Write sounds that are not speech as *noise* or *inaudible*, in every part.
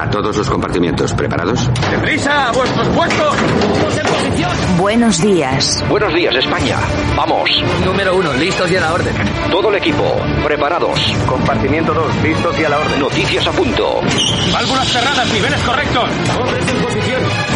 A todos los compartimientos, ¿preparados? ¡Deprisa! ¡A vuestros puestos! ¡Todos en posición! Buenos días. Buenos días, España. Vamos. Número uno, listos y a la orden. Todo el equipo, preparados. Compartimiento 2, listos y a la orden. Noticias a punto. Válvulas cerradas, niveles correctos. Hombres en posición.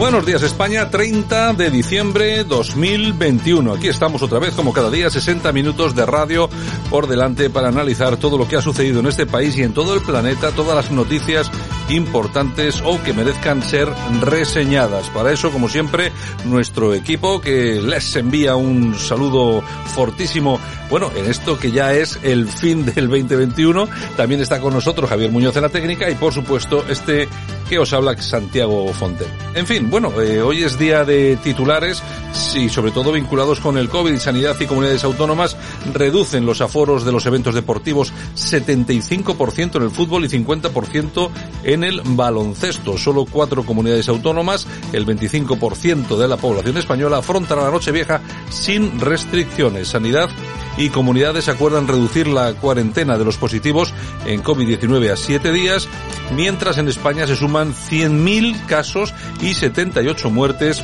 Buenos días España, 30 de diciembre 2021. Aquí estamos otra vez, como cada día, 60 minutos de radio por delante para analizar todo lo que ha sucedido en este país y en todo el planeta, todas las noticias importantes o que merezcan ser reseñadas. Para eso, como siempre, nuestro equipo que les envía un saludo fortísimo. Bueno, en esto que ya es el fin *laughs* del 2021, también está con nosotros Javier Muñoz en la técnica y por supuesto este que os habla Santiago Fonten. En fin, bueno, eh, hoy es día de titulares y sobre todo vinculados con el COVID. Sanidad y comunidades autónomas reducen los aforos de los eventos deportivos 75% en el fútbol y 50% en el baloncesto. Solo cuatro comunidades autónomas, el 25% de la población española, afrontan la noche vieja sin restricciones. Sanidad y comunidades acuerdan reducir la cuarentena de los positivos en COVID-19 a siete días, mientras en España se suman 100.000 casos y 78 muertes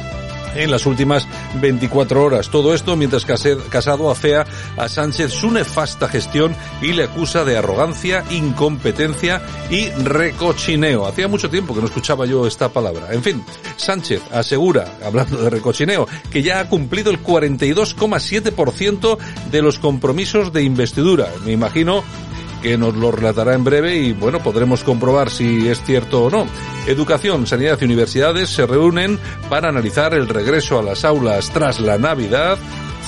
en las últimas 24 horas. Todo esto mientras Casado afea a Sánchez su nefasta gestión y le acusa de arrogancia, incompetencia y recochineo. Hacía mucho tiempo que no escuchaba yo esta palabra. En fin, Sánchez asegura, hablando de recochineo, que ya ha cumplido el 42,7% de los compromisos de investidura. Me imagino que nos lo relatará en breve y bueno, podremos comprobar si es cierto o no. Educación, Sanidad y Universidades se reúnen para analizar el regreso a las aulas tras la Navidad.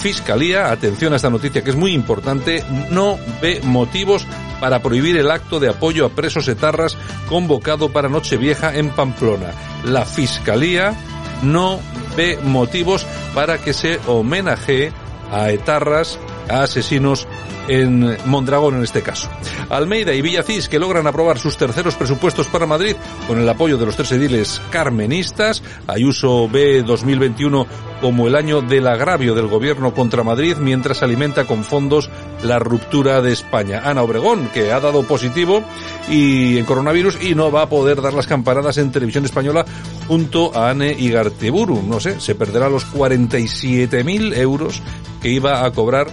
Fiscalía, atención a esta noticia que es muy importante, no ve motivos para prohibir el acto de apoyo a presos etarras convocado para Nochevieja en Pamplona. La Fiscalía no ve motivos para que se homenajee a etarras, a asesinos en Mondragón en este caso. Almeida y Villacís que logran aprobar sus terceros presupuestos para Madrid con el apoyo de los tres ediles carmenistas. Ayuso ve 2021 como el año del agravio del gobierno contra Madrid mientras alimenta con fondos la ruptura de España. Ana Obregón, que ha dado positivo y en coronavirus y no va a poder dar las campanadas en televisión española junto a Anne Igarteburu. No sé, se perderá los 47.000 euros que iba a cobrar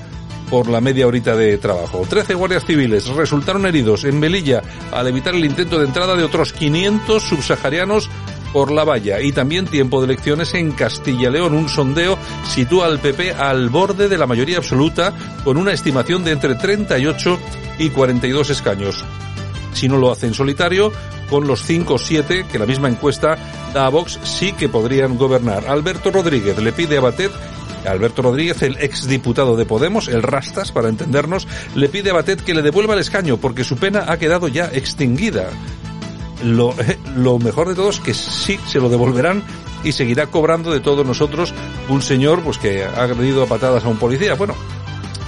por la media horita de trabajo. Trece guardias civiles resultaron heridos en Melilla al evitar el intento de entrada de otros 500 subsaharianos por la valla y también tiempo de elecciones en Castilla León. Un sondeo sitúa al PP al borde de la mayoría absoluta con una estimación de entre 38 y 42 escaños. Si no lo hace en solitario, con los 5 o 7 que la misma encuesta da a Vox, sí que podrían gobernar. Alberto Rodríguez le pide a Batet Alberto Rodríguez, el exdiputado de Podemos, el Rastas, para entendernos, le pide a Batet que le devuelva el escaño porque su pena ha quedado ya extinguida. *laughs* Lo, mejor de todo es que sí se lo devolverán y seguirá cobrando de todos nosotros un señor pues que ha agredido a patadas a un policía. Bueno,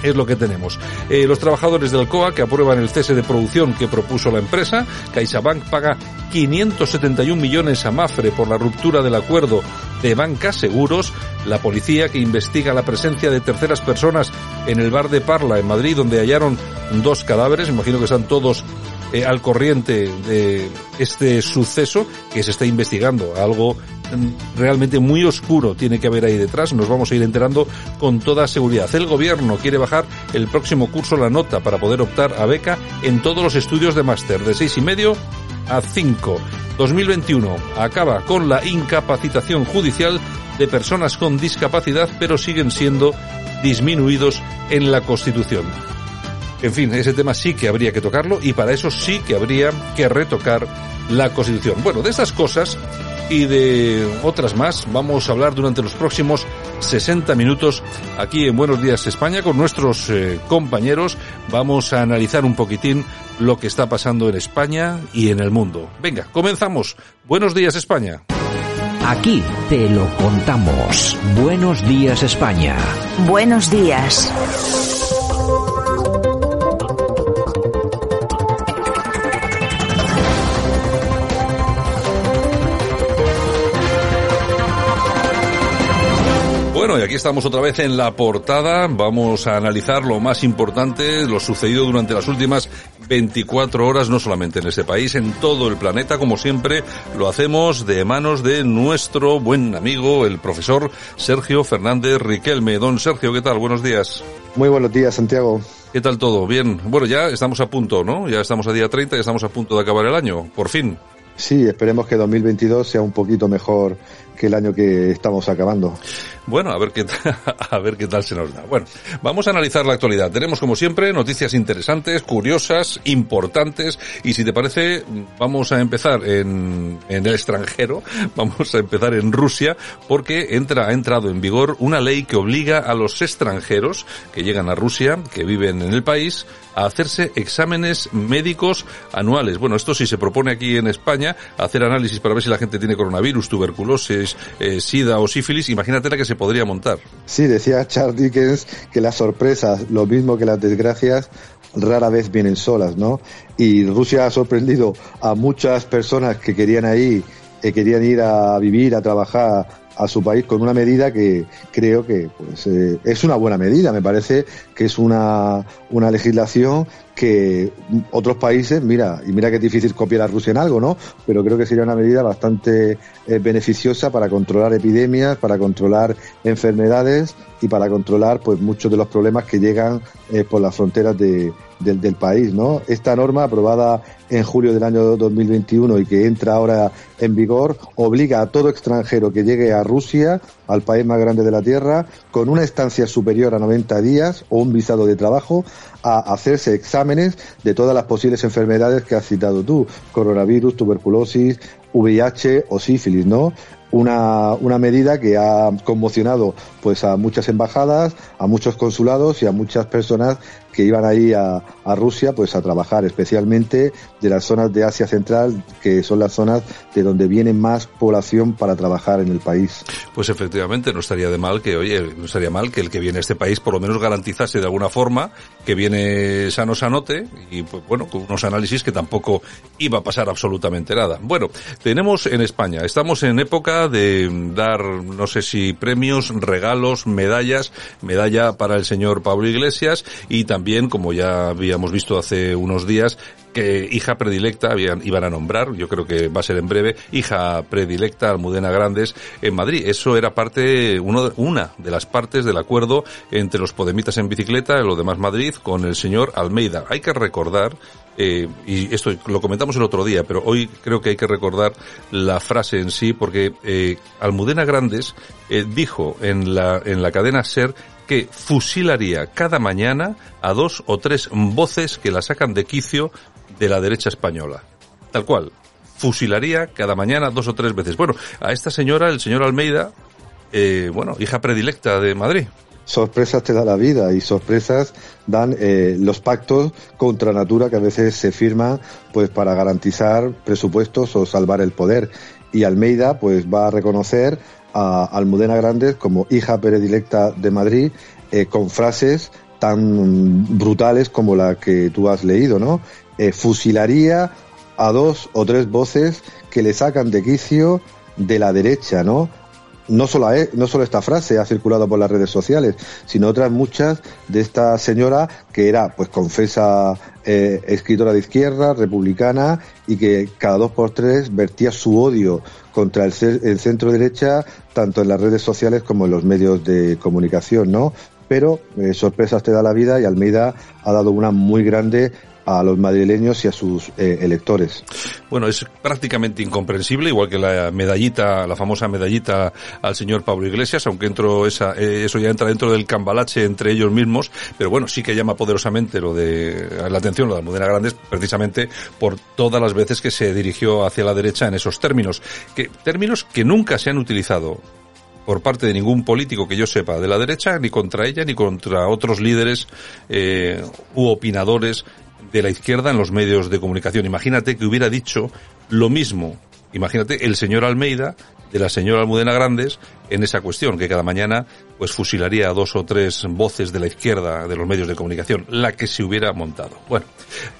es lo que tenemos. Eh, los trabajadores del COA que aprueban el cese de producción que propuso la empresa, CaixaBank paga 571 millones a Mafre por la ruptura del acuerdo de Banca Seguros, la policía que investiga la presencia de terceras personas en el bar de Parla en Madrid donde hallaron dos cadáveres, imagino que están todos eh, al corriente de este suceso que se está investigando, algo mm, realmente muy oscuro tiene que haber ahí detrás, nos vamos a ir enterando con toda seguridad. El gobierno quiere bajar el próximo curso la nota para poder optar a beca en todos los estudios de máster, de seis y medio a cinco. 2021 acaba con la incapacitación judicial de personas con discapacidad, pero siguen siendo disminuidos en la Constitución. En fin, ese tema sí que habría que tocarlo y para eso sí que habría que retocar la Constitución. Bueno, de estas cosas y de otras más vamos a hablar durante los próximos 60 minutos aquí en Buenos Días España con nuestros eh, compañeros. Vamos a analizar un poquitín lo que está pasando en España y en el mundo. Venga, comenzamos. Buenos días España. Aquí te lo contamos. Buenos días España. Buenos días. Bueno, y aquí estamos otra vez en la portada. Vamos a analizar lo más importante, lo sucedido durante las últimas 24 horas, no solamente en este país, en todo el planeta, como siempre, lo hacemos de manos de nuestro buen amigo, el profesor Sergio Fernández Riquelme. Don Sergio, ¿qué tal? Buenos días. Muy buenos días, Santiago. ¿Qué tal todo? Bien. Bueno, ya estamos a punto, ¿no? Ya estamos a día 30, ya estamos a punto de acabar el año, por fin. Sí, esperemos que 2022 sea un poquito mejor que el año que estamos acabando. Bueno, a ver qué *laughs* a ver qué tal se nos da. Bueno, vamos a analizar la actualidad. Tenemos como siempre noticias interesantes, curiosas, importantes y si te parece vamos a empezar en, en el extranjero, *laughs* vamos a empezar en Rusia porque entra ha entrado en vigor una ley que obliga a los extranjeros que llegan a Rusia, que viven en el país, a hacerse exámenes médicos anuales. Bueno, esto sí se propone aquí en España, hacer análisis para ver si la gente tiene coronavirus, tuberculosis, eh, sida o sífilis. Imagínate la que se podría montar. Sí, decía Charles Dickens que las sorpresas, lo mismo que las desgracias, rara vez vienen solas, ¿no? Y Rusia ha sorprendido a muchas personas que querían ahí, que querían ir a vivir, a trabajar a su país con una medida que creo que pues, eh, es una buena medida. Me parece que es una, una legislación que otros países, mira, y mira que es difícil copiar a Rusia en algo, ¿no? Pero creo que sería una medida bastante eh, beneficiosa para controlar epidemias, para controlar enfermedades y para controlar pues muchos de los problemas que llegan eh, por las fronteras de, del, del, país, ¿no? Esta norma aprobada en julio del año 2021 y que entra ahora en vigor obliga a todo extranjero que llegue a Rusia, al país más grande de la Tierra, con una estancia superior a 90 días o un visado de trabajo, a hacerse exámenes de todas las posibles enfermedades que has citado tú, coronavirus, tuberculosis, VIH o sífilis, ¿no? Una, una medida que ha conmocionado pues a muchas embajadas, a muchos consulados y a muchas personas que iban ahí a, a, Rusia pues a trabajar, especialmente de las zonas de Asia Central, que son las zonas de donde viene más población para trabajar en el país. Pues efectivamente, no estaría de mal que, oye, no estaría mal que el que viene a este país por lo menos garantizase de alguna forma que viene sano sanote y pues bueno, con unos análisis que tampoco iba a pasar absolutamente nada. Bueno, tenemos en España, estamos en época de dar, no sé si premios, regalos, medallas, medalla para el señor Pablo Iglesias y también también, como ya habíamos visto hace unos días, que hija predilecta habían, iban a nombrar, yo creo que va a ser en breve, hija predilecta Almudena Grandes en Madrid. Eso era parte, uno, una de las partes del acuerdo entre los Podemitas en bicicleta, lo demás Madrid, con el señor Almeida. Hay que recordar eh, y esto lo comentamos el otro día, pero hoy creo que hay que recordar la frase en sí, porque eh, Almudena Grandes eh, dijo en la, en la cadena SER que fusilaría cada mañana a dos o tres voces que la sacan de quicio de la derecha española. Tal cual. Fusilaría cada mañana dos o tres veces. Bueno, a esta señora, el señor Almeida, eh, bueno, hija predilecta de Madrid. Sorpresas te da la vida y sorpresas dan eh, los pactos contra natura que a veces se firman pues para garantizar presupuestos o salvar el poder. Y Almeida pues va a reconocer a Almudena Grandes como hija predilecta de Madrid eh, con frases tan brutales como la que tú has leído, ¿no? Eh, fusilaría a dos o tres voces que le sacan de quicio de la derecha, ¿no? No solo, no solo esta frase ha circulado por las redes sociales, sino otras muchas de esta señora que era, pues, confesa eh, escritora de izquierda, republicana, y que cada dos por tres vertía su odio contra el, centro derecha, tanto en las redes sociales como en los medios de comunicación, ¿no? Pero eh, sorpresas te da la vida y Almeida ha dado una muy grande a los madrileños y a sus eh, electores. Bueno, es prácticamente incomprensible, igual que la medallita, la famosa medallita al señor Pablo Iglesias, aunque entro esa, eh, eso ya entra dentro del cambalache entre ellos mismos, pero bueno, sí que llama poderosamente lo de la atención, lo de Almudena Grandes, precisamente por todas las veces que se dirigió hacia la derecha en esos términos, que términos que nunca se han utilizado por parte de ningún político que yo sepa de la derecha, ni contra ella, ni contra otros líderes eh, u opinadores de la izquierda en los medios de comunicación. Imagínate que hubiera dicho lo mismo imagínate, el señor Almeida de la señora Almudena Grandes en esa cuestión, que cada mañana pues fusilaría a dos o tres voces de la izquierda de los medios de comunicación, la que se hubiera montado. Bueno,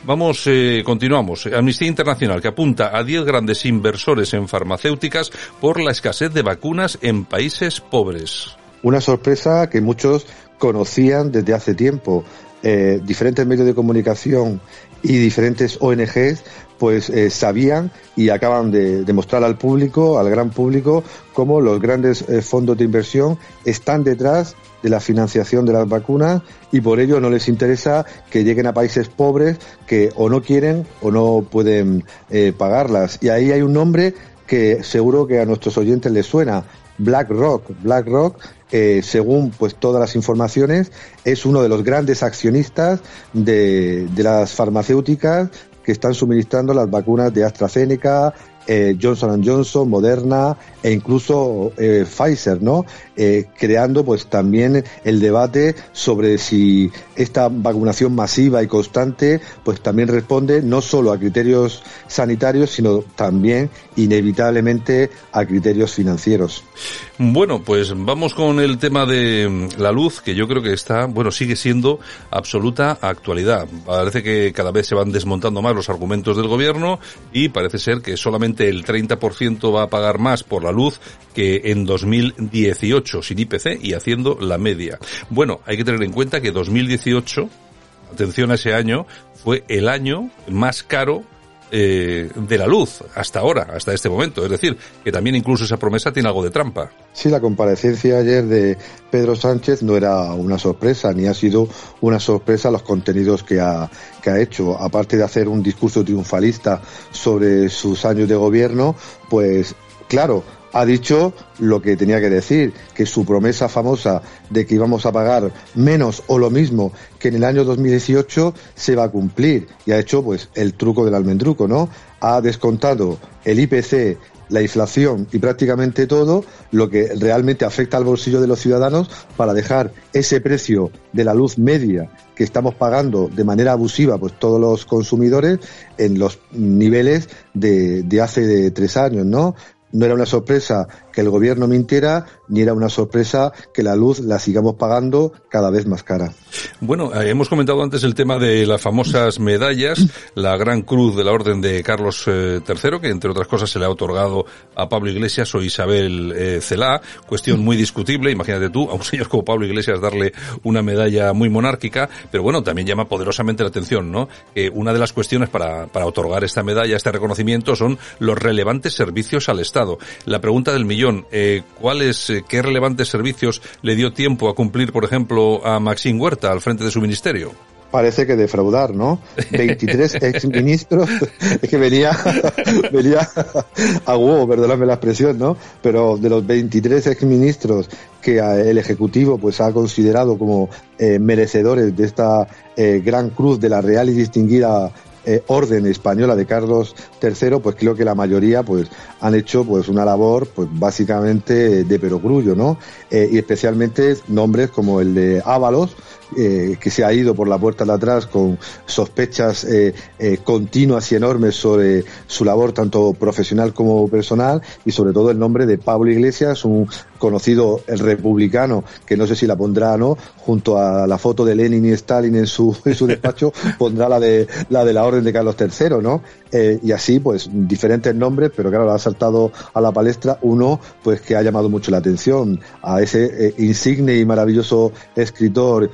vamos, eh, continuamos. Amnistía Internacional que apunta a 10 grandes inversores en farmacéuticas por la escasez de vacunas en países pobres. Una sorpresa que muchos conocían desde hace tiempo. Eh, diferentes medios de comunicación y diferentes ONGs pues eh, sabían y acaban de demostrar al público, al gran público, cómo los grandes eh, fondos de inversión están detrás de la financiación de las vacunas y por ello no les interesa que lleguen a países pobres que o no quieren o no pueden eh, pagarlas. Y ahí hay un nombre que seguro que a nuestros oyentes les suena, BlackRock. BlackRock según pues todas las informaciones, es uno de los grandes accionistas de las farmacéuticas que están suministrando las vacunas de AstraZeneca, eh, Johnson Johnson, Moderna e incluso eh, Pfizer, ¿no? Eh, creando pues también el debate sobre si esta vacunación masiva y constante pues también responde no solo a criterios sanitarios, sino también inevitablemente a criterios financieros. Bueno, pues vamos con el tema de mm, la luz, que yo creo que está, bueno, sigue siendo absoluta actualidad. Parece que cada vez se van desmontando más los argumentos del gobierno y parece ser que solamente el 30% va a pagar más por la luz que en 2018 sin IPC y haciendo la media. Bueno, hay que tener en cuenta que 2018, atención a ese año, fue el año más caro eh, de la luz hasta ahora, hasta este momento. Es decir, que también incluso esa promesa tiene algo de trampa. Sí, la comparecencia ayer de Pedro Sánchez no era una sorpresa, ni ha sido una sorpresa los contenidos que ha, que ha hecho. Aparte de hacer un discurso triunfalista sobre sus años de gobierno, pues claro, ha dicho lo que tenía que decir, que su promesa famosa de que íbamos a pagar menos o lo mismo que en el año 2018 se va a cumplir y ha hecho pues el truco del almendruco, ¿no? Ha descontado el IPC la inflación y prácticamente todo lo que realmente afecta al bolsillo de los ciudadanos para dejar ese precio de la luz media que estamos pagando de manera abusiva pues todos los consumidores en los niveles de, de hace de tres años, ¿no? No era una sorpresa que el gobierno mintiera, ni era una sorpresa que la luz la sigamos pagando cada vez más cara. Bueno, eh, hemos comentado antes el tema de las famosas medallas, la Gran Cruz de la Orden de Carlos III, eh, que entre otras cosas se le ha otorgado a Pablo Iglesias o Isabel eh, Celá, cuestión muy discutible, imagínate tú, a un señor como Pablo Iglesias darle una medalla muy monárquica, pero bueno, también llama poderosamente la atención, ¿no? Una de las cuestiones para, para otorgar esta medalla, este reconocimiento, son los relevantes servicios al Estado. La pregunta del millón, eh, ¿cuáles, eh, qué relevantes servicios le dio tiempo a cumplir, por ejemplo, a Maxine Huerta al frente de su ministerio? parece que defraudar, ¿no? 23 *laughs* exministros, *laughs* es que venía, *laughs* venía a huevo, perdóname la expresión, ¿no? Pero de los 23 exministros que el Ejecutivo pues ha considerado como eh, merecedores de esta eh, gran cruz de la Real y Distinguida eh, orden española de Carlos III, pues creo que la mayoría pues han hecho pues una labor pues básicamente de perogrullo, ¿no? Eh, y especialmente nombres como el de Ábalos, eh, que se ha ido por la puerta de atrás con sospechas eh, eh, continuas y enormes sobre su labor tanto profesional como personal y sobre todo el nombre de Pablo Iglesias, un conocido el republicano que no sé si la pondrá no junto a la foto de Lenin y Stalin en su en su despacho *laughs* pondrá la de la de la orden de Carlos III, ¿no? Eh, y así pues diferentes nombres, pero claro, ha saltado a la palestra uno pues que ha llamado mucho la atención a ese insigne y maravilloso escritor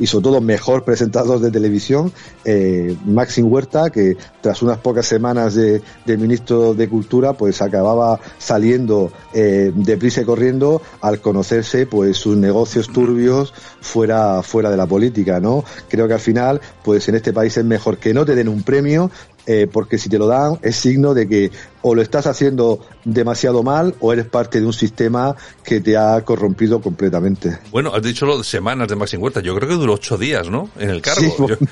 y, sobre todo mejor presentador de televisión, eh, Huerta, que tras unas pocas semanas de, ministro de Cultura, pues acababa saliendo eh, deprisa y corriendo al conocerse pues sus negocios turbios fuera, fuera de la política, ¿no? Creo que al final, pues en este país es mejor que no te den un premio, eh, porque si te lo dan es signo de que o lo estás haciendo demasiado mal o eres parte de un sistema que te ha corrompido completamente. Bueno, has dicho lo de semanas de Maxim Huerta. Yo creo que duró ocho días, ¿no? En el cargo.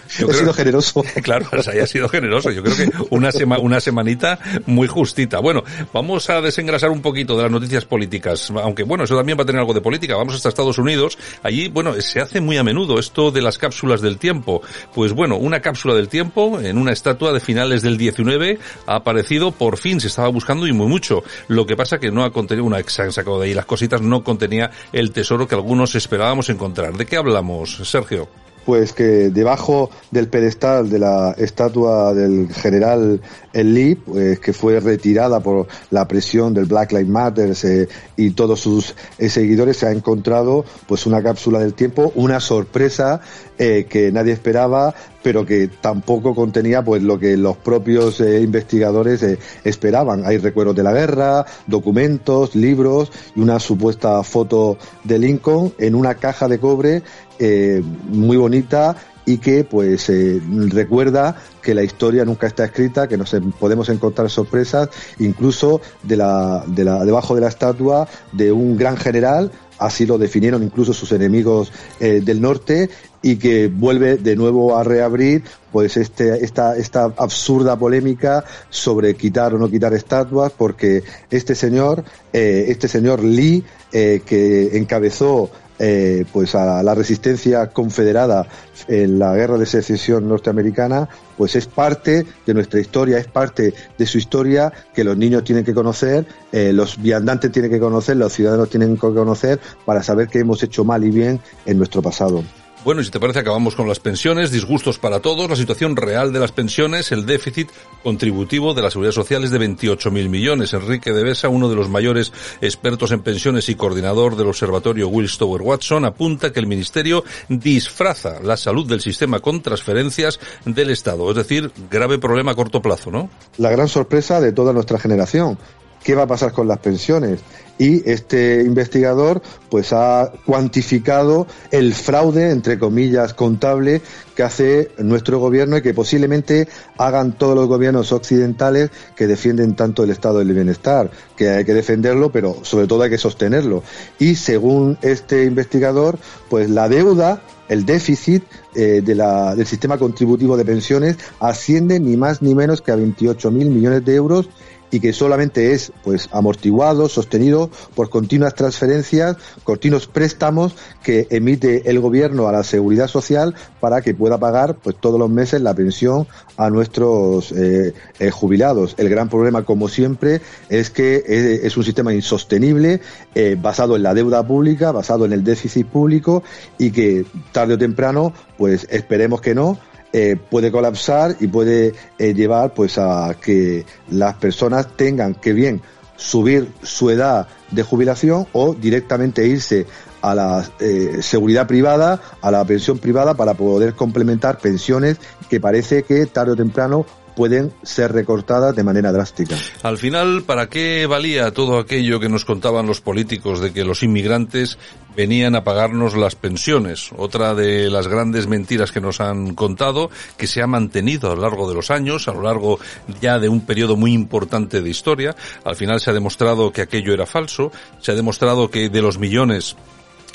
Sí, yo, he sido generoso. *laughs* Claro, o sea, haya sido generoso. Yo creo que una, sema, una semanita muy justita. Bueno, vamos a desengrasar un poquito de las noticias políticas. Aunque, bueno, eso también va a tener algo de política. Vamos hasta Estados Unidos. Allí, bueno, se hace muy a menudo esto de las cápsulas del tiempo. Pues bueno, una cápsula del tiempo en una estatua de final finales del 19 ha aparecido, por fin se estaba buscando y muy mucho. Lo que pasa que no ha contenido, una que se han sacado de ahí las cositas, no contenía el tesoro que algunos esperábamos encontrar. ¿De qué hablamos, Sergio? Pues que debajo del pedestal de la estatua del general Lee, pues, que fue retirada por la presión del Black Lives Matter eh, y todos sus eh, seguidores, se ha encontrado pues una cápsula del tiempo, una sorpresa eh, que nadie esperaba, pero que tampoco contenía pues lo que los propios investigadores esperaban. Hay recuerdos de la guerra, documentos, libros y una supuesta foto de Lincoln en una caja de cobre eh, muy bonita y que pues eh, recuerda que la historia nunca está escrita, que nos podemos encontrar sorpresas, incluso de la, de la, debajo de la estatua de un gran general, así lo definieron incluso sus enemigos eh, del norte, y que vuelve de nuevo a reabrir pues este, esta, esta absurda polémica sobre quitar o no quitar estatuas, porque este señor, este señor Lee, que encabezó eh, pues a la resistencia confederada en la guerra de secesión norteamericana, pues es parte de nuestra historia, es parte de su historia que los niños tienen que conocer, eh, los viandantes tienen que conocer, los ciudadanos tienen que conocer para saber qué hemos hecho mal y bien en nuestro pasado. Bueno, y si te parece, acabamos con las pensiones, disgustos para todos, la situación real de las pensiones, el déficit contributivo de la seguridad social es de 28.000 millones. Enrique de Besa, uno de los mayores expertos en pensiones y coordinador del observatorio Willis Tower Watson, apunta que el Ministerio disfraza la salud del sistema con transferencias del Estado. Es decir, grave problema a corto plazo, ¿no? La gran sorpresa de toda nuestra generación. ¿Qué va a pasar con las pensiones? y este investigador pues ha cuantificado el fraude entre comillas contable que hace nuestro gobierno y que posiblemente hagan todos los gobiernos occidentales que defienden tanto el estado del bienestar que hay que defenderlo pero sobre todo hay que sostenerlo y según este investigador pues la deuda el déficit eh, del sistema contributivo de pensiones asciende ni más ni menos que a 28.000 millones de euros y que solamente es pues amortiguado, sostenido por continuas transferencias, continuos préstamos que emite el gobierno a la seguridad social para que pueda pagar pues todos los meses la pensión a nuestros eh, eh, jubilados. El gran problema, como siempre, es que es, un sistema insostenible, eh, basado en la deuda pública, basado en el déficit público y que tarde o temprano, pues esperemos que no, eh, puede colapsar y puede eh, llevar pues a que las personas tengan que bien subir su edad de jubilación o directamente irse a la eh, seguridad privada, a la pensión privada para poder complementar pensiones que parece que tarde o temprano pueden ser recortadas de manera drástica. Al final, ¿para qué valía todo aquello que nos contaban los políticos de que los inmigrantes venían a pagarnos las pensiones? Otra de las grandes mentiras que nos han contado, que se ha mantenido a lo largo de los años, a lo largo ya de un periodo muy importante de historia. Al final se ha demostrado que aquello era falso, se ha demostrado que de los millones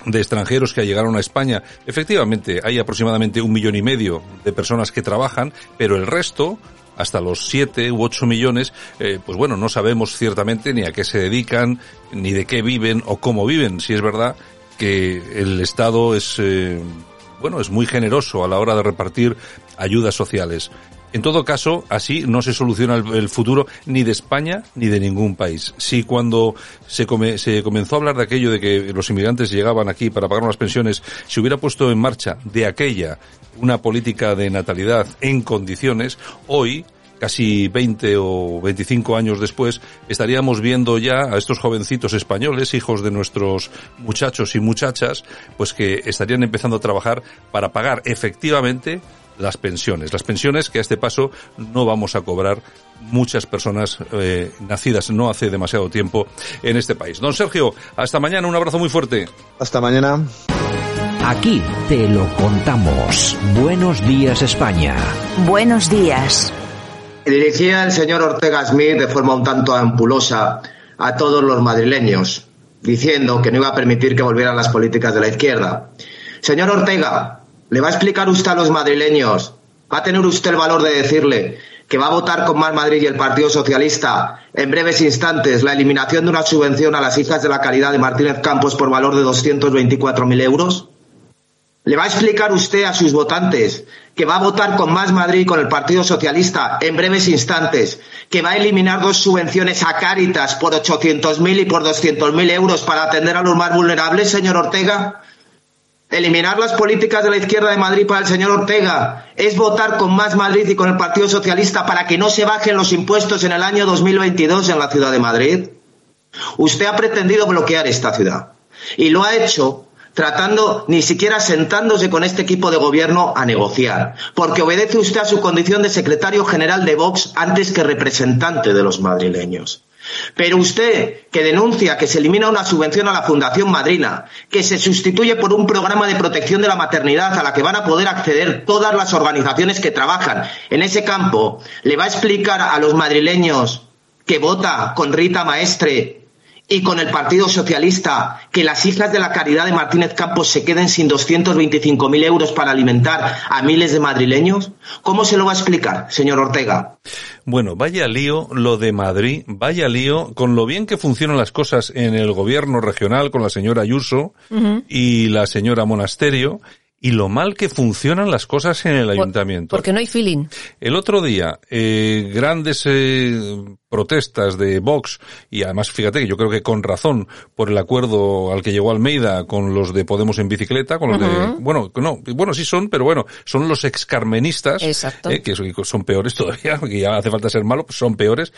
de extranjeros que llegaron a España, efectivamente hay aproximadamente un millón y medio de personas que trabajan, pero el resto hasta los 7 u 8 millones, eh, pues bueno, no sabemos ciertamente ni a qué se dedican, ni de qué viven o cómo viven. Si es verdad que el Estado es, eh, bueno, es muy generoso a la hora de repartir ayudas sociales. En todo caso, así no se soluciona el, futuro ni de España ni de ningún país. Si cuando se, se comenzó a hablar de aquello de que los inmigrantes llegaban aquí para pagar unas pensiones, se hubiera puesto en marcha de aquella una política de natalidad en condiciones, hoy casi 20 o 25 años después, estaríamos viendo ya a estos jovencitos españoles, hijos de nuestros muchachos y muchachas, pues que estarían empezando a trabajar para pagar efectivamente las pensiones. Las pensiones que a este paso no vamos a cobrar muchas personas eh, nacidas no hace demasiado tiempo en este país. Don Sergio, hasta mañana, un abrazo muy fuerte. Hasta mañana. Aquí te lo contamos. Buenos días España. Buenos días. Dirigía el señor Ortega Smith de forma un tanto ampulosa a todos los madrileños, diciendo que no iba a permitir que volvieran las políticas de la izquierda. Señor Ortega, ¿Le va a explicar usted a los madrileños? ¿Va a tener usted el valor de decirle que va a votar con Más Madrid y el Partido Socialista en breves instantes la eliminación de una subvención a las hijas de la caridad de Martínez Campos por valor de 224.000 euros? ¿Le va a explicar usted a sus votantes que va a votar con Más Madrid con el Partido Socialista en breves instantes, que va a eliminar dos subvenciones a Cáritas por 800.000 y por 200.000 euros para atender a los más vulnerables, señor Ortega? Eliminar las políticas de la izquierda de Madrid para el señor Ortega es votar con Más Madrid y con el Partido Socialista para que no se bajen los impuestos en el año 2022 en la ciudad de Madrid. Usted ha pretendido bloquear esta ciudad y lo ha hecho tratando ni siquiera sentándose con este equipo de gobierno a negociar, porque obedece usted a su condición de secretario general de Vox antes que representante de los madrileños. Pero usted, que denuncia que se elimina una subvención a la Fundación Madrina, que se sustituye por un programa de protección de la maternidad a la que van a poder acceder todas las organizaciones que trabajan en ese campo, le va a explicar a los madrileños que vota con Rita Maestre y con el Partido Socialista que las hijas de la caridad de Martínez Campos se queden sin 225.000 euros para alimentar a miles de madrileños? ¿Cómo se lo va a explicar, señor Ortega? Bueno, vaya lío lo de Madrid, vaya lío con lo bien que funcionan las cosas en el gobierno regional con la señora Ayuso y la señora Monasterio y lo mal que funcionan las cosas en el ayuntamiento. Porque no hay feeling. El otro día, eh, grandes eh, protestas de Vox, y además fíjate que yo creo que con razón, por el acuerdo al que llegó Almeida con los de Podemos en bicicleta, con los de, bueno, no, bueno sí son, pero bueno, son los excarmenistas, eh, que son peores *laughs* todavía, que ya hace falta ser malo, pues son peores.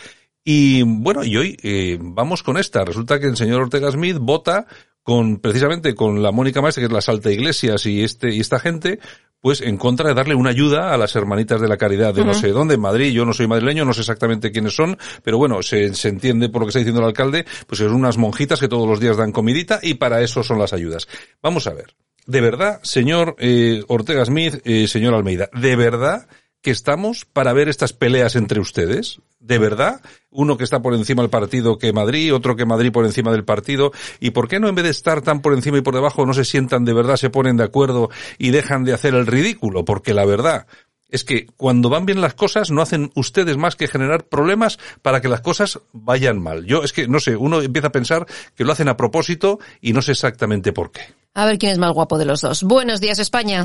Y bueno, y hoy eh, vamos con esta. Resulta que el señor Ortega Smith vota con precisamente con la Mónica Maestre, que es la Salta Iglesias y este y esta gente, pues en contra de darle una ayuda a las hermanitas de la caridad de no sé dónde, en Madrid, yo no soy madrileño, no sé exactamente quiénes son, pero bueno, se, se entiende por lo que está diciendo el alcalde, pues son unas monjitas que todos los días dan comidita y para eso son las ayudas. Vamos a ver. De verdad, señor eh, Ortega Smith, eh, señor Almeida, de verdad que estamos para ver estas peleas entre ustedes? ¿De verdad? Uno que está por encima del partido que Madrid, otro que Madrid por encima del partido. ¿Y por qué no en vez de estar tan por encima y por debajo no se sientan de verdad, se ponen de acuerdo y dejan de hacer el ridículo? Porque la verdad es que cuando van bien las cosas no hacen ustedes más que generar problemas para que las cosas vayan mal. Yo es que no sé, uno empieza a pensar que lo hacen a propósito y no sé exactamente por qué. A ver quién es más guapo de los dos. Buenos días, España.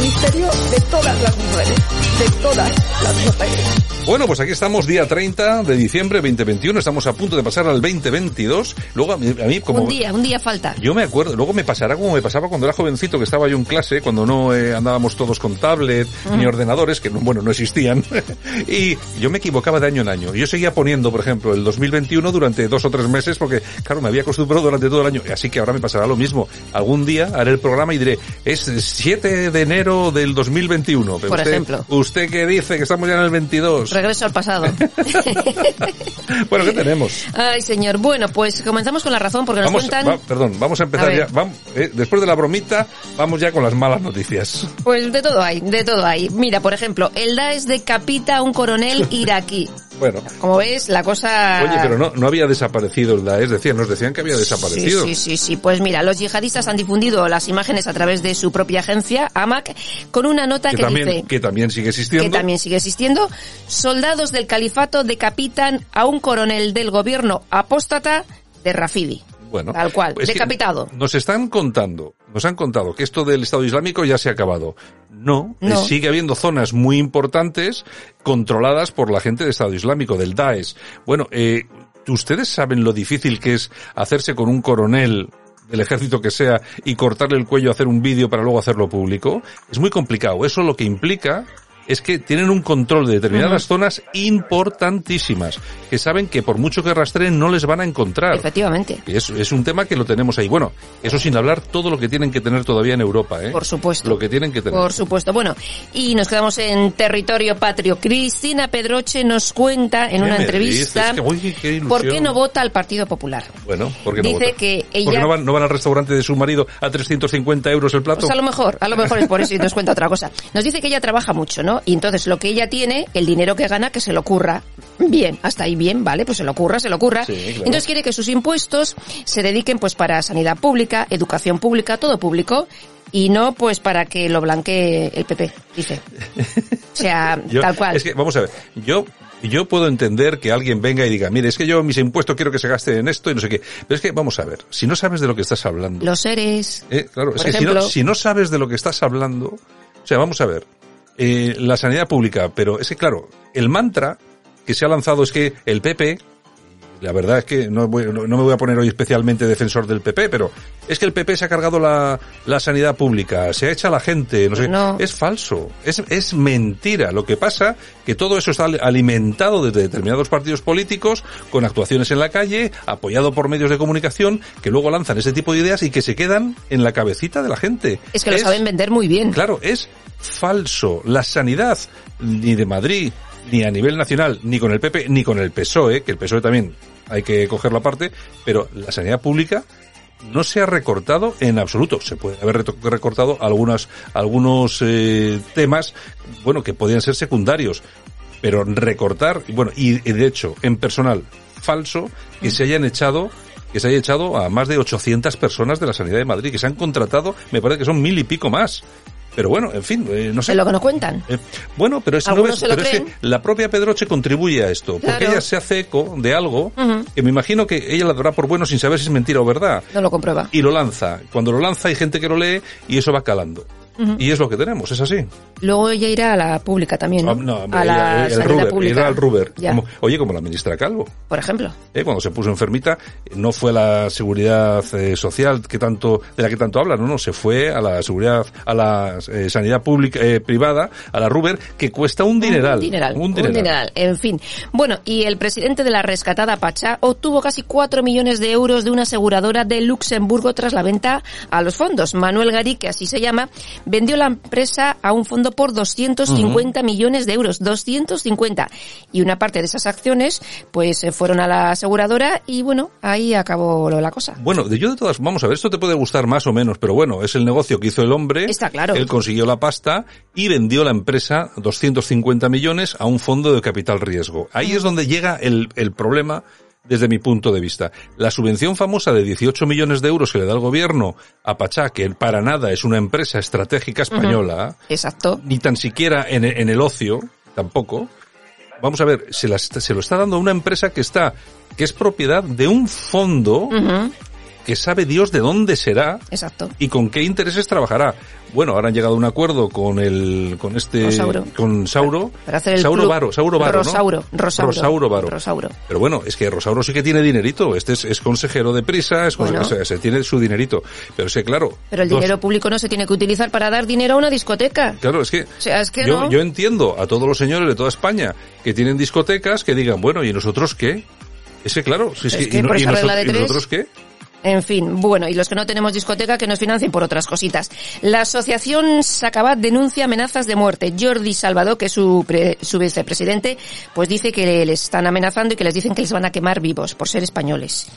ministerio de todas las mujeres. De todas las mujeres. Bueno, pues aquí estamos, día 30 de diciembre 2021. Estamos a punto de pasar al 2022. Luego, a mí, a mí como... Un día, un día falta. Yo me acuerdo, luego me pasará como me pasaba cuando era jovencito, que estaba yo en clase, cuando no eh, andábamos todos con tablet ni ordenadores, que no, bueno, no existían. *laughs* y yo me equivocaba de año en año. Yo seguía poniendo, por ejemplo, el 2021 durante dos o tres meses, porque, claro, me había acostumbrado durante todo el año. Así que ahora me pasará lo mismo. Algún día haré el programa y diré, es 7 de enero del 2021. Pero Por usted, ejemplo. ¿Usted qué dice? Que estamos ya en el 22. Regreso al pasado. *laughs* bueno, ¿qué tenemos? Ay, señor. Bueno, pues comenzamos con la razón porque nos Vamos, cuentan... va- perdón, vamos a empezar A ya. Vamos, eh, después de la bromita, vamos ya con las malas noticias. Pues de todo hay, de todo hay. Mira, por ejemplo, el Daesh decapita a un coronel iraquí. Bueno. Como ves, la cosa... Oye, pero no, no había desaparecido el Daesh, decían, nos decían que había desaparecido. Sí, sí, sí, sí. Pues mira, los yihadistas han difundido las imágenes a través de su propia agencia, AMAC, con una nota que, que, también, dice que también sigue existiendo. que también sigue existiendo. Soldados del califato decapitan a un coronel del gobierno apóstata de Rafidi. Bueno, Tal cual, decapitado. Nos están contando, nos han contado que esto del Estado Islámico ya se ha acabado. No, No. eh, sigue habiendo zonas muy importantes controladas por la gente del Estado Islámico, del Daesh. Bueno, eh, ¿ustedes saben lo difícil que es hacerse con un coronel del ejército que sea y cortarle el cuello, hacer un vídeo para luego hacerlo público? Es muy complicado. Eso lo que implica es que tienen un control de determinadas zonas importantísimas, que saben que por mucho que rastreen no les van a encontrar. Efectivamente. Y es, es un tema que lo tenemos ahí. Bueno, eso sin hablar todo lo que tienen que tener todavía en Europa, ¿eh? Por supuesto. Lo que tienen que tener. Por supuesto. Bueno, y nos quedamos en territorio patrio. Cristina Pedroche nos cuenta en ¿Qué una entrevista dices? Que, uy, qué ilusión. por qué no vota al Partido Popular. Bueno, ¿por qué no Dice vota? que ella- Porque no van, no van al restaurante de su marido a 350 euros el plato. Pues a lo mejor, a lo mejor es por eso y nos cuenta otra cosa. Nos dice que ella trabaja mucho, ¿no? Y entonces lo que ella tiene, el dinero que gana, que se lo ocurra. Bien, hasta ahí bien, ¿vale? Pues se lo ocurra, se lo. Sí, claro. Entonces quiere que sus impuestos se dediquen pues para sanidad pública, educación pública, todo público. Y no pues para que lo blanquee el PP, dice. *laughs* O sea, Yo- tal cual. Es que, vamos a ver, yo, yo puedo entender que alguien venga y diga, mire, es que yo mis impuestos quiero que se gasten en esto y no sé qué. Pero es que, vamos a ver, si no sabes de lo que estás hablando. Los seres. Eh, claro, es que si no, ejemplo- si no sabes de lo que estás hablando, o sea, vamos a ver, eh, la sanidad pública, pero es que claro, el mantra que se ha lanzado es que el PP, la verdad es que no, voy- no- no me voy a poner hoy especialmente defensor del PP, pero es que el PP se ha cargado la, la sanidad pública, se ha hecho a la gente, no sé, No. es falso, es, es mentira. Lo que pasa que todo eso está alimentado desde determinados partidos políticos con actuaciones en la calle, apoyado por medios de comunicación que luego lanzan ese tipo de ideas y que se quedan en la cabecita de la gente. Es que lo saben vender muy bien. Claro, es falso. La sanidad, ni de Madrid, ni a nivel nacional, ni con el PP, ni con el PSOE, que el PSOE también hay que cogerlo aparte, pero la sanidad pública no se ha recortado en absoluto. Se puede haber recortado algunas, algunos eh, temas, bueno, que podían ser secundarios, pero recortar, bueno, y y de hecho, en personal falso, que se hayan echado que se haya echado a más de 800 personas de la sanidad de Madrid, que se han contratado, me parece que son mil y pico más. Pero bueno, en fin, eh, no sé. Es lo que nos cuentan. Eh, bueno, pero, no es, pero es que la propia Pedroche contribuye a esto, porque Claro. ella se hace eco de algo que me imagino que ella la dará por bueno sin saber si es mentira o verdad. No lo comprueba. Y lo lanza. Cuando lo lanza hay gente que lo lee y eso va calando. Y es lo que tenemos, es así. Luego ella irá a la pública también, ¿no? Ah, no, a la el Ruber, pública. irá al Ruber. Como- oye, como la ministra Calvo. por ejemplo. ¿eh? cuando se puso enfermita, no fue a la seguridad eh, social que tanto, de la que tanto habla, no, no, se fue a la seguridad, a la eh, sanidad pública, eh, privada, a la Ruber, que cuesta un dineral. Un dineral. Un dineral. En fin. Bueno, y el presidente de la rescatada Pachá obtuvo casi 4 millones de euros de una aseguradora de Luxemburgo tras la venta a los fondos. Manuel Garí, que así se llama, vendió la empresa a un fondo por 250 millones de euros. 250. Y una parte de esas acciones, pues se fueron a la aseguradora y bueno, ahí acabó la cosa. Bueno, de yo de todas, vamos a ver, esto te puede gustar más o menos, pero bueno, es el negocio que hizo el hombre. Está claro. Él consiguió la pasta y vendió la empresa 250 millones a un fondo de capital riesgo. Ahí es donde llega el, el problema desde mi punto de vista. La subvención famosa de 18 millones de euros que le da el gobierno a Pachá, que para nada es una empresa estratégica española, Exacto. ni tan siquiera en, en el ocio, tampoco. Vamos a ver, se, la se lo está dando a una empresa que está, que es propiedad de un fondo que sabe Dios de dónde será Exacto. y con qué intereses trabajará. Bueno, ahora han llegado a un acuerdo con el, con este, Rosauro. con Sauro, Para hacer el Sauro Varo, Sauro Varo, ¿no? Rosauro, Rosauro. Rosauro Varo. Rosauro. Pero bueno, es que Rosauro sí que tiene dinerito. Este es, es consejero de prisa, es Bueno. consejero, o sea, se tiene su dinerito. Pero sí, claro. Pero el dos- dinero público no se tiene que utilizar para dar dinero a una discoteca. Claro, es que, O sea, es que yo, no. yo entiendo a todos los señores de toda España que tienen discotecas que digan, bueno, ¿y nosotros qué? Es que claro, si es, Es que, que ¿y, no- y esa regla nosotros, de ¿y nosotros qué? En fin, bueno, y los que no tenemos discoteca que nos financien por otras cositas. La asociación Sacabat denuncia amenazas de muerte. Jordi Salvador, que es su, pre- su vicepresidente, pues dice que les están amenazando y que les dicen que les van a quemar vivos por ser españoles.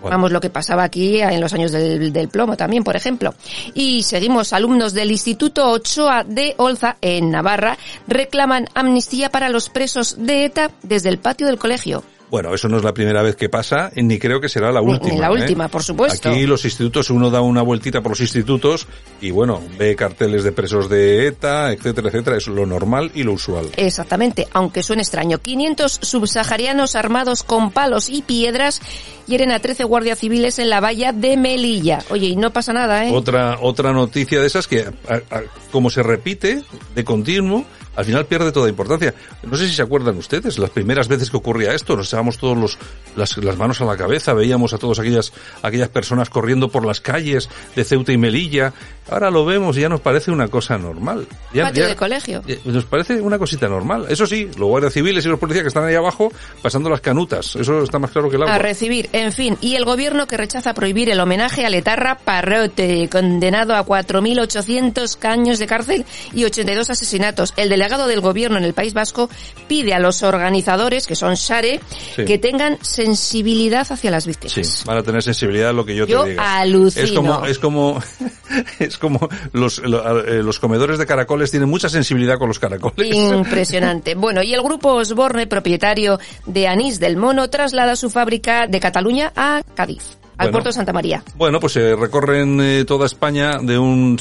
Bueno. Vamos, lo que pasaba aquí en los años del, del plomo también, por ejemplo. Y seguimos, alumnos del Instituto Ochoa de Olza, en Navarra, reclaman amnistía para los presos de ETA desde el patio del colegio. Bueno, eso no es la primera vez que pasa, ni creo que será la última. ni la ¿eh? última, por supuesto. Aquí los institutos, uno da una vueltita por los institutos y bueno, ve carteles de presos de ETA, etcétera, etcétera. Es lo normal y lo usual. Exactamente, aunque suene extraño. 500 subsaharianos armados con palos y piedras hieren a 13 guardias civiles en la valla de Melilla. Oye, y no pasa nada, ¿eh? Otra, otra noticia de esas que, a- a- como se repite de continuo, al final pierde toda importancia. No sé si se acuerdan ustedes, las primeras veces que ocurría esto, nos echábamos todos los, las, las manos a la cabeza, veíamos a todas aquellas, aquellas personas corriendo por las calles de Ceuta y Melilla, ahora lo vemos y ya nos parece una cosa normal. Ya, Patio ya- de colegio. ya nos parece una cosita normal. Eso sí, los guardias civiles y los policías que están ahí abajo pasando las canutas. Eso está más claro que el agua. A recibir, en fin, y el gobierno que rechaza prohibir el homenaje al etarra Parrote, condenado a 4.800 años de cárcel y 82 asesinatos. El delegado del gobierno en el País Vasco pide a los organizadores, que son Share, Sí. que tengan sensibilidad hacia las víctimas. Sí, van a tener sensibilidad a lo que yo, Yo te diga. alucino. Es como, es como, *laughs* es como los, lo- eh, los comedores de caracoles tienen mucha sensibilidad con los caracoles. Impresionante. *laughs* Bueno, y el grupo Osborne, propietario de Anís del Mono, traslada su fábrica de Cataluña a Cádiz, al Bueno. puerto de Santa María. Bueno, pues se recorren eh, toda España de un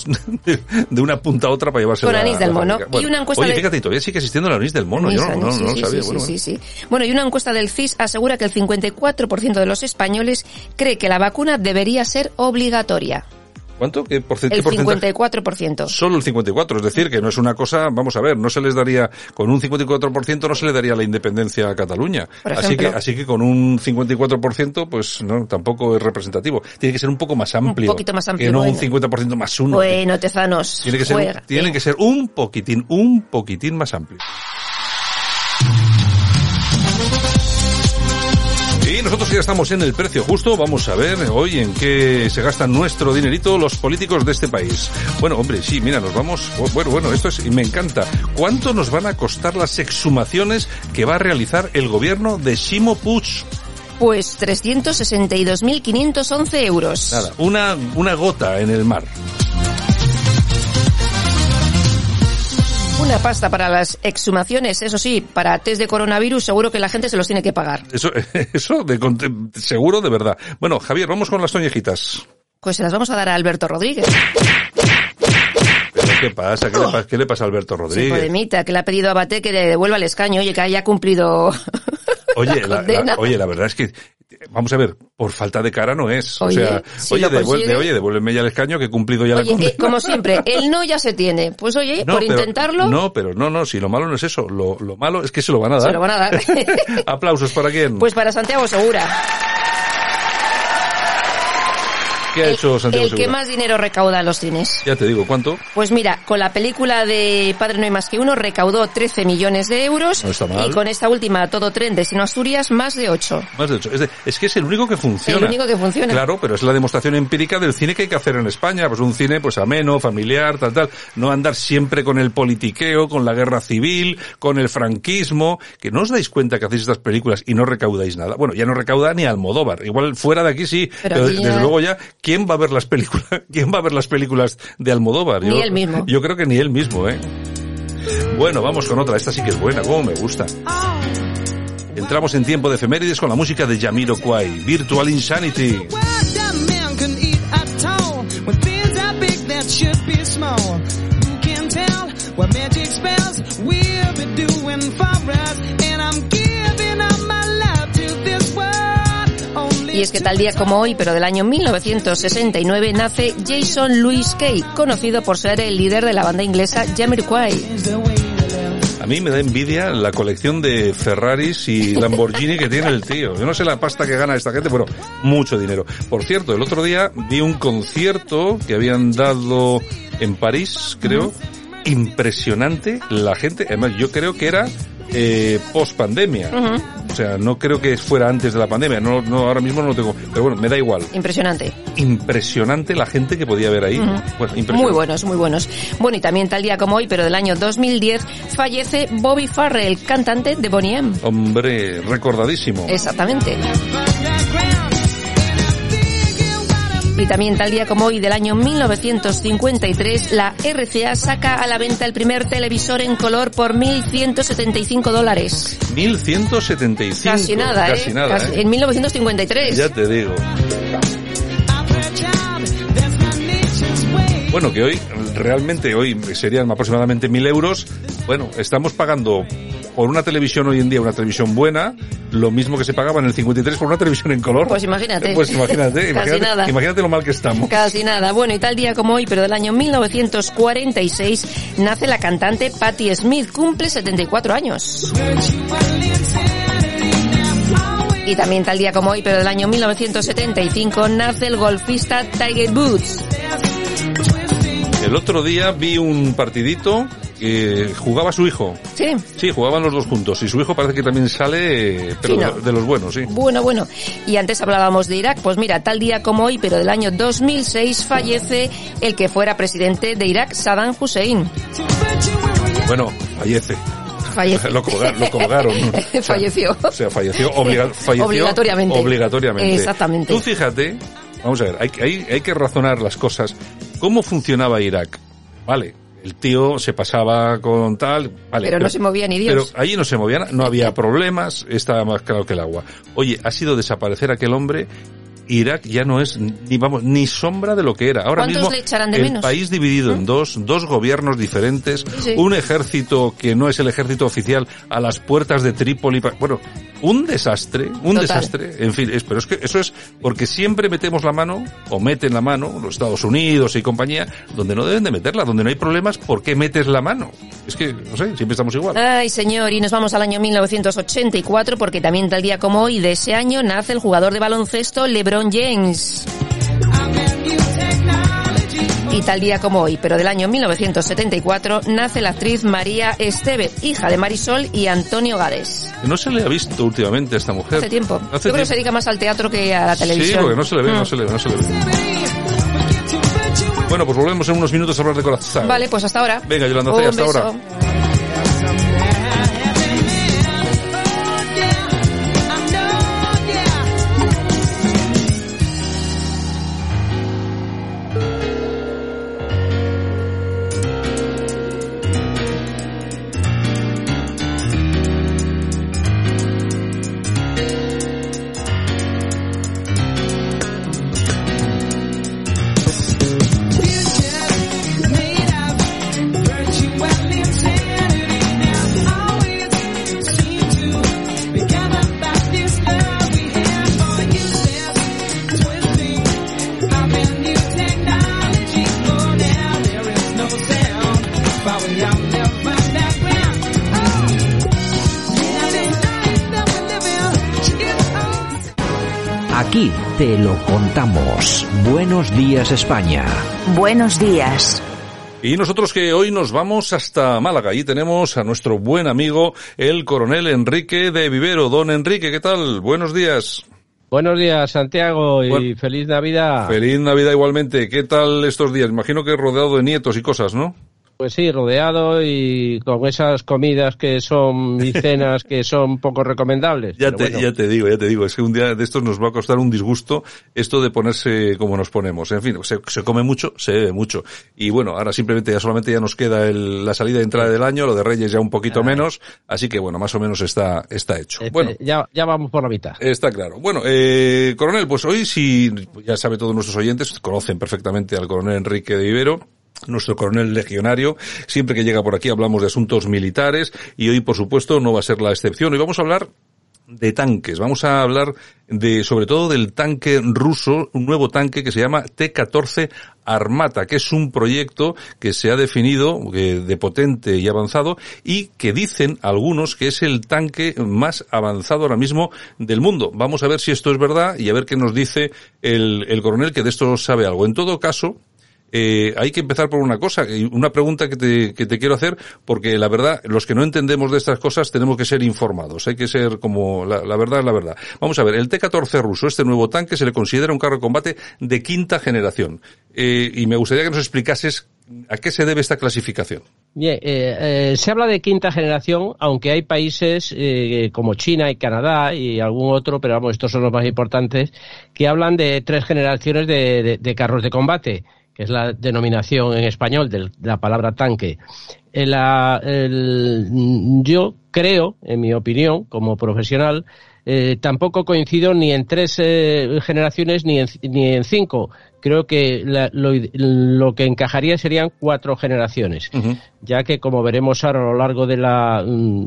*laughs* de una punta a otra para llevarse Con la- anís del mono. fábrica. Y Bueno, una encuesta Oye, de- fíjate, todavía sigue existiendo el anís del mono. Yo no, no, no sí, lo sabía. sí, bueno, sí, sí, sí. Bueno, y una encuesta del CIS asegura que el 54% de los españoles cree que la vacuna debería ser obligatoria. ¿Cuánto? ¿Qué, porce- qué El porcentaje? 54%. Solo el 54, es decir, que no es una cosa, vamos a ver, no se les daría, con un 54% no se le daría la independencia a Cataluña. Así que, así que con un 54%, pues no, tampoco es representativo. Tiene que ser un poco más amplio. poquito más amplio, Que no bueno. un 50% más uno. Bueno, Tezanos, Tiene que ser, juega. tiene que ser un poquitín, un poquitín más amplio. Nosotros ya estamos en el precio justo. Vamos a ver hoy en qué se gastan nuestro dinerito los políticos de este país. Bueno, hombre, sí, mira, nos vamos. Bueno, bueno, esto es, me encanta. ¿Cuánto nos van a costar las exhumaciones que va a realizar el gobierno de Shimo Puig? Pues 362.511 euros. Nada, una, una gota en el mar. Una pasta para las exhumaciones, eso sí, para test de coronavirus seguro que la gente se los tiene que pagar. Eso, *laughs* eso de, seguro de verdad. Bueno, Javier, vamos con las toñejitas. Pues se las vamos a dar a Alberto Rodríguez. ¿Pero qué pasa? ¿Qué, le, pa- qué le pasa a Alberto Rodríguez? Podemita, que le ha pedido a Bate que le devuelva el escaño, oye, que haya cumplido *laughs* Oye, la, la- condena. oye, la verdad es que, vamos a ver, por falta de cara no es. Oye, o sea, si oye, devuelve, oye, devuélveme ya el escaño que he cumplido ya la condena. como siempre, *laughs* el no ya se tiene. Pues oye, No, por pero- intentarlo, No, pero no, no, si lo malo no es eso. Lo, lo malo es que se lo van a dar. se lo van a dar. *laughs* Aplausos para quién. pues para Santiago Segura. ¿Qué ha hecho Santiago el que más dinero recauda en los cines. Ya te digo, ¿cuánto? Pues mira, con la película de Padre No hay más que uno recaudó 13 millones de euros No está mal. y con esta última Todo Tren Destino Asturias más de 8. Más de ocho. Es, de- es que es el único que funciona. El único que funciona. Claro, pero es la demostración empírica del cine que hay que hacer en España. Pues un cine pues ameno, familiar, tal, tal. No andar siempre con el politiqueo, con la guerra civil, con el franquismo. Que no os dais cuenta que hacéis estas películas y no recaudáis nada. Bueno, ya no recauda ni Almodóvar. Igual fuera de aquí sí, Pero pero, aquí ya- desde luego ya, ¿quién va a ver las películas? *laughs* ¿Quién va a ver las películas de Almodóvar? Ni él mismo. Yo creo que ni él mismo, ¿eh? Bueno, vamos con otra. Esta sí que es buena, como me gusta. Entramos en tiempo de efemérides con la música de Yamiro Kwai, Virtual Insanity. Y es que tal día como hoy, pero del año 1969, nace Jason Louis Kay, conocido por ser el líder de la banda inglesa Jamiroquai. A mí me da envidia la colección de Ferraris y Lamborghini que tiene el tío. Yo no sé la pasta que gana esta gente, pero mucho dinero. Por cierto, el otro día vi un concierto que habían dado en París, creo. Impresionante la gente. Además, yo creo que era eh, post pandemia. O sea, no creo que fuera antes de la pandemia. No, no, ahora mismo no lo tengo. Pero bueno, me da igual. Impresionante. Impresionante la gente que podía ver ahí. Bueno, impresionante. Muy buenos, muy buenos. Bueno, y también tal día como hoy, pero del año 2010, fallece Bobby Farrell, cantante de Boney M. Hombre, recordadísimo. Exactamente. Y también tal día como hoy del año 1953, la RCA saca a la venta el primer televisor en color por 1.175 dólares. 1175. Casi nada, Casi ¿eh? nada, Casi- ¿eh? En 1953. Ya te digo. Bueno, que hoy, realmente hoy serían aproximadamente mil euros. Bueno, estamos pagando por una televisión hoy en día, una televisión buena, lo mismo que se pagaba en el 53 por una televisión en color. Pues imagínate. Pues imagínate, Casi imagínate, nada. imagínate lo mal que estamos. Casi nada. Bueno, y tal día como hoy, pero del año 1946, nace la cantante Patti Smith. Cumple 74 años. Y también tal día como hoy, pero del año 1975, nace el golfista Tiger Woods. El otro día vi un partidito que jugaba su hijo. Sí. Sí, jugaban los dos juntos. Y su hijo parece que también sale, eh, pero Sí, no. de, los buenos, sí. Bueno, bueno. Y antes hablábamos de Irak. Pues mira, tal día como hoy, pero del año 2006, fallece el que fuera presidente de Irak, Saddam Hussein. Bueno, fallece. Fallece. *laughs* Lo, colga- lo colgaron. *laughs* O sea, Falleció. O sea, falleció, obliga- *laughs* falleció Obligatoriamente. Obligatoriamente. Exactamente. Tú fíjate, vamos a ver, hay, hay, hay que razonar las cosas. ¿Cómo funcionaba Irak? Vale, el tío se pasaba con tal, vale. Pero no se movía ni Dios. Pero allí no se movía, no había problemas, estaba más claro que el agua. Oye, ha sido desaparecer aquel hombre. Irak ya no es ni vamos ni sombra de lo que era. Ahora ¿Cuántos mismo le echarán de el menos? ¿Mm? país dividido en dos, dos gobiernos diferentes, Sí. un ejército que no es el ejército oficial a las puertas de Trípoli. Bueno, un desastre, un Total. desastre. En fin, es, pero es que eso es porque siempre metemos la mano, o meten la mano, los Estados Unidos y compañía, donde no deben de meterla, donde no hay problemas, ¿por qué metes la mano? Es que, no sé, siempre estamos igual. Ay, señor, y nos vamos al año 1984 porque también tal día como hoy de ese año nace el jugador de baloncesto LeBron James. Y tal día como hoy, pero del año 1974, nace la actriz María Estevez, hija de Marisol y Antonio Gades. No se le ha visto últimamente a esta mujer. Hace tiempo. Hace Yo creo que tiempo. se dedica más al teatro que a la televisión. Sí, porque no se le ve, Mm. no se le ve, no se le ve. Bueno, pues volvemos en unos minutos a hablar de corazón. Vale, pues hasta ahora. Venga, Yolanda, hasta ahora. Días España. Buenos días. Y nosotros que hoy nos vamos hasta Málaga. Allí tenemos a nuestro buen amigo, el coronel Enrique de Vivero. Don Enrique, ¿qué tal? Buenos días. Buenos días, Santiago, y Bueno. feliz Navidad. Feliz Navidad igualmente. ¿Qué tal estos días? Imagino que rodeado de nietos y cosas, ¿no? Pues sí, rodeado y con esas comidas que son y cenas que son poco recomendables. Ya te, bueno. ya te digo, ya te digo, es que un día de estos nos va a costar un disgusto esto de ponerse como nos ponemos. En fin, se, se come mucho, se bebe mucho. Y bueno, ahora simplemente ya solamente ya nos queda el- la salida y entrada del año, lo de Reyes ya un poquito menos, así que bueno, más o menos está, está hecho. Este, Bueno. ya, ya vamos por la mitad. Está claro. Bueno, eh, coronel, pues hoy si ya sabe todos nuestros oyentes, conocen perfectamente al coronel Enrique de Vivero. Nuestro coronel legionario, siempre que llega por aquí hablamos de asuntos militares y hoy por supuesto no va a ser la excepción. Hoy vamos a hablar de tanques. Vamos a hablar de, sobre todo del tanque ruso, un nuevo tanque que se llama T-14 Armata, que es un proyecto que se ha definido de potente y avanzado y que dicen algunos que es el tanque más avanzado ahora mismo del mundo. Vamos a ver si esto es verdad y a ver qué nos dice el, el coronel que de esto sabe algo. En todo caso, eh, hay que empezar por una cosa, una pregunta que te, que te quiero hacer, porque la verdad, los que no entendemos de estas cosas tenemos que ser informados, hay que ser como, la, verdad es la verdad. Vamos a ver, el T-14 ruso, este nuevo tanque, se le considera un carro de combate de quinta generación. Eh, y me gustaría que nos explicases a qué se debe esta clasificación. Bien, eh, eh, se habla de quinta generación, aunque hay países eh, como China y Canadá y algún otro, pero vamos, estos son los más importantes, que hablan de tres generaciones de, de- de carros de combate, que es la denominación en español de la palabra tanque. Yo creo, en mi opinión, como profesional, eh, tampoco coincido ni en tres eh, generaciones ni en, ni en cinco. Creo que la- lo, lo que encajaría serían cuatro generaciones ya que como veremos ahora a lo largo de la, mm,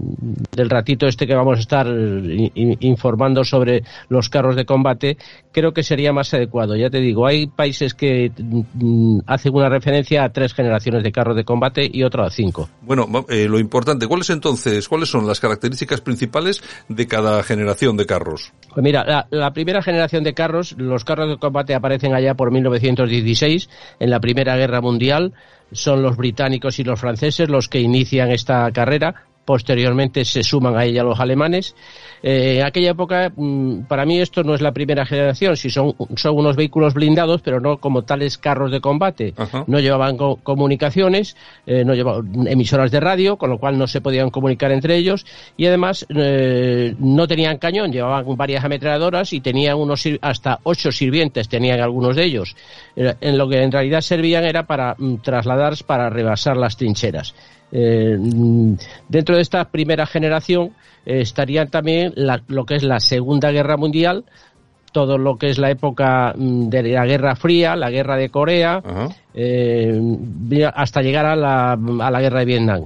del ratito este que vamos a estar eh, in- informando sobre los carros de combate, creo que sería más adecuado. Ya te digo, hay países que mm, hacen una referencia a tres generaciones de carros de combate y otra a cinco. Bueno, eh, lo importante, ¿cuáles entonces, cuáles son las características principales de cada generación de carros? Pues mira, la, la primera generación de carros, los carros de combate aparecen allá por 1916, en la Primera Guerra Mundial. Son los británicos y los franceses los que inician esta carrera posteriormente se suman a ella los alemanes. Eh, en aquella época, mm, para mí esto no es la primera generación, si son, son unos vehículos blindados, pero no como tales carros de combate. No llevaban comunicaciones, eh, no llevaban emisoras de radio, con lo cual no se podían comunicar entre ellos, y además eh, no tenían cañón, llevaban varias ametralladoras y tenían unos hasta ocho sirvientes, tenían algunos de ellos. En lo que en realidad servían era para mm, trasladar, para rebasar las trincheras. Eh, dentro de esta primera generación eh, estarían también lo que es la Segunda Guerra Mundial, todo lo que es la época mm, de la Guerra Fría, la Guerra de Corea, eh, hasta llegar a la, a la Guerra de Vietnam.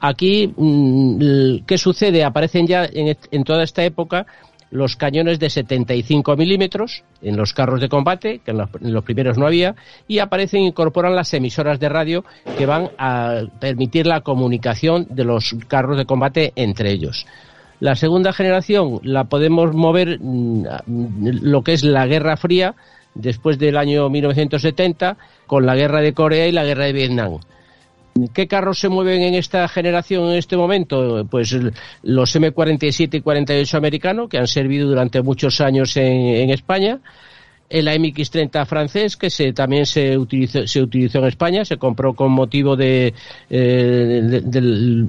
Aquí, mm, ¿qué sucede? Aparecen ya en toda esta época los cañones de 75 milímetros en los carros de combate, que en los, primeros no había, y aparecen incorporan las emisoras de radio que van a permitir la comunicación de los carros de combate entre ellos. La segunda generación la podemos mover mm, lo que es la Guerra Fría, después del año 1970, con la Guerra de Corea y la Guerra de Vietnam. ¿Qué carros se mueven en esta generación en este momento? Pues los M47 y 48 americanos, que han servido durante muchos años en, España. El AMX-30 francés, que se, también se utilizó, se utilizó en España, se compró con motivo de, eh,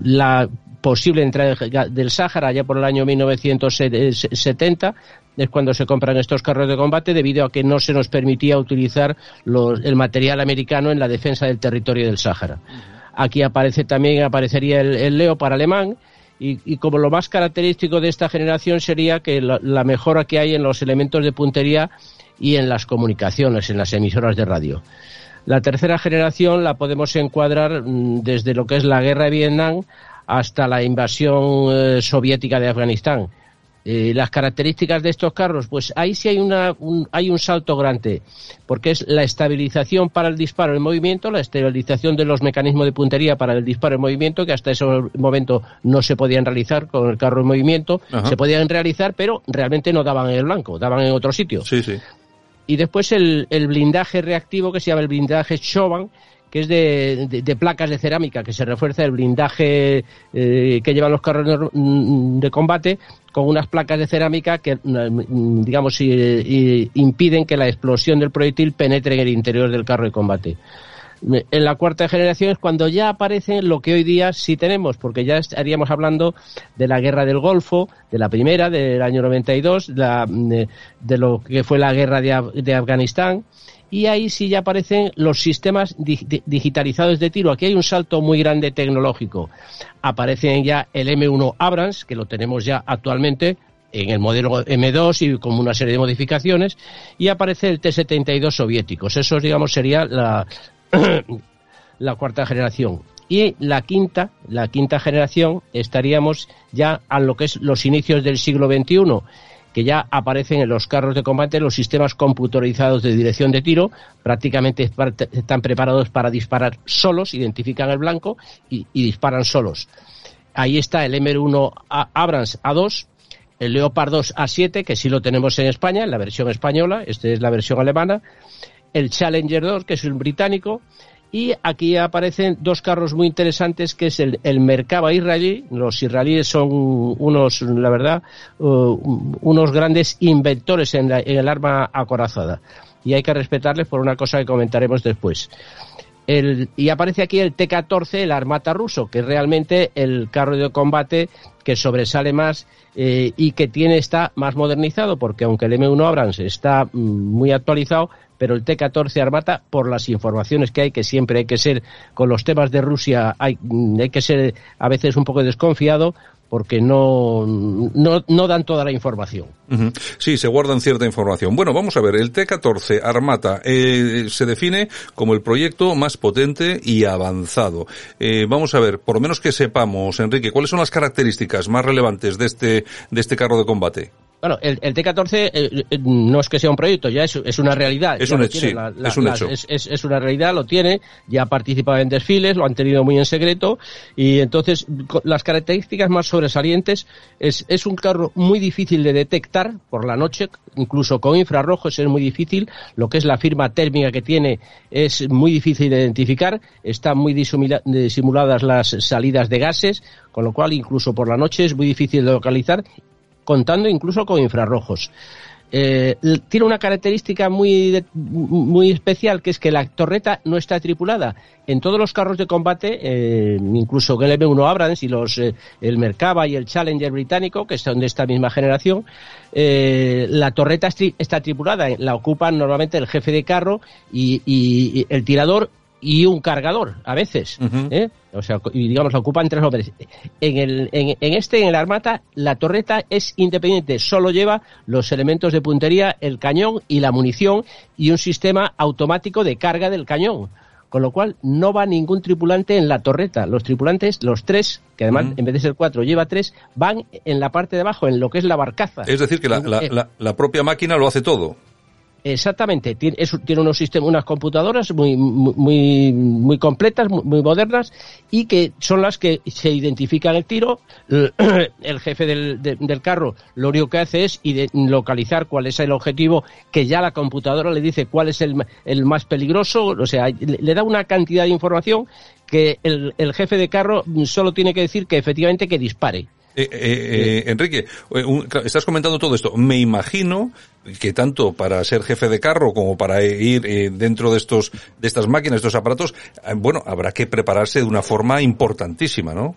la posible entrada del Sáhara ya por el año 1970 es cuando se compran estos carros de combate debido a que no se nos permitía utilizar el material americano en la defensa del territorio del Sáhara. Aquí aparece también aparecería el, Leopard alemán. Y, como lo más característico de esta generación sería que la, mejora que hay en los elementos de puntería y en las comunicaciones, en las emisoras de radio. La tercera generación la podemos encuadrar mm, desde lo que es la guerra de Vietnam hasta la invasión eh, soviética de Afganistán eh, las características de estos carros, pues ahí sí hay, una, un, hay un salto grande, porque es la estabilización para el disparo en movimiento, la estabilización de los mecanismos de puntería para el disparo en movimiento, que hasta ese momento no se podían realizar con el carro en movimiento, se podían realizar, pero realmente no daban en el blanco, daban en otro sitio. Sí, sí. Y después el, el blindaje reactivo, que se llama el blindaje Chauvin, que es de, placas de cerámica, que se refuerza el blindaje eh, que llevan los carros de combate con unas placas de cerámica que, mm, digamos, impiden que la explosión del proyectil penetre en el interior del carro de combate. En la cuarta generación es cuando ya aparecen lo que hoy día sí tenemos, porque ya estaríamos hablando de la guerra del Golfo, de la primera, del año 92, de, de lo que fue la guerra de Afganistán, y ahí sí ya aparecen los sistemas digitalizados de tiro. Aquí hay un salto muy grande tecnológico. Aparecen ya el M1 Abrams, que lo tenemos ya actualmente en el modelo M2 y con una serie de modificaciones, y aparece el T-72 soviéticos. Eso, digamos, sería la, *clears throat* la cuarta generación. Y la quinta, la quinta generación, estaríamos ya a lo que es los inicios del siglo XXI que ya aparecen en los carros de combate los sistemas computarizados de dirección de tiro, prácticamente están preparados para disparar solos, identifican el blanco y, disparan solos. Ahí está el M1 Abrams A2, el Leopard 2 A7, que sí lo tenemos en España, en la versión española, esta es la versión alemana, el Challenger 2, que es un británico, y aquí aparecen dos carros muy interesantes, que es el, el Merkava israelí. Los israelíes son unos, la verdad, uh, unos grandes inventores en, el arma acorazada. Y hay que respetarles por una cosa que comentaremos después. El, y aparece aquí el T-14, el Armata ruso, que es realmente el carro de combate que sobresale más eh, y que tiene está más modernizado, porque aunque el M1 Abrams está mm, muy actualizado, pero el T-14 Armata, por las informaciones que hay, que siempre hay que ser, con los temas de Rusia, hay, mm, hay que ser a veces un poco desconfiado, porque no, no, dan toda la información. Sí, se guardan cierta información. Bueno, vamos a ver, el T-14 Armata eh, se define como el proyecto más potente y avanzado. Eh, vamos a ver, por lo menos que sepamos, Enrique, ¿cuáles son las características más relevantes de este, de este carro de combate? Bueno, el, T-14 eh, eh, no es que sea un proyecto, ya es, es una realidad. Es un, hecho, es un hecho. Es, una realidad, lo tiene, ya ha participado en desfiles, lo han tenido muy en secreto y entonces las características más sobresalientes es, es un carro muy difícil de detectar por la noche, incluso con infrarrojos es muy difícil, lo que es la firma térmica que tiene es muy difícil de identificar, están muy disimuladas las salidas de gases, con lo cual incluso por la noche es muy difícil de localizar contando incluso con infrarrojos. Eh, tiene una característica muy, muy especial, que es que la torreta no está tripulada. En todos los carros de combate, eh, incluso el M1 Abrams y los, eh, el Merkava y el Challenger británico, que son de esta misma generación, la torreta está tripulada. La ocupan normalmente el jefe de carro y el tirador y un cargador, a veces. ¿eh? O sea, y digamos, ocupan tres hombres. En, el, en, este, en el Armata, la torreta es independiente, solo lleva los elementos de puntería, el cañón y la munición y un sistema automático de carga del cañón. Con lo cual, no va ningún tripulante en la torreta. Los tripulantes, los tres, que además en vez de ser cuatro lleva tres, van en la parte de abajo, en lo que es la barcaza. Es decir, que la, la, la, la propia máquina lo hace todo. Exactamente, tiene, tiene unos sistemas, unas computadoras muy, muy, muy completas, muy, modernas y que son las que se identifican el tiro. *clears throat* El, jefe del, del, carro lo único que hace es localizar cuál es el objetivo que ya la computadora le dice cuál es el, el más peligroso. O sea, le, da una cantidad de información que el, el jefe de carro solo tiene que decir que efectivamente que dispare. Eh, eh, eh, Enrique, estás comentando todo esto. Me imagino que tanto para ser jefe de carro como para ir dentro de estos de estas máquinas, de estos aparatos, bueno, habrá que prepararse de una forma importantísima, ¿no?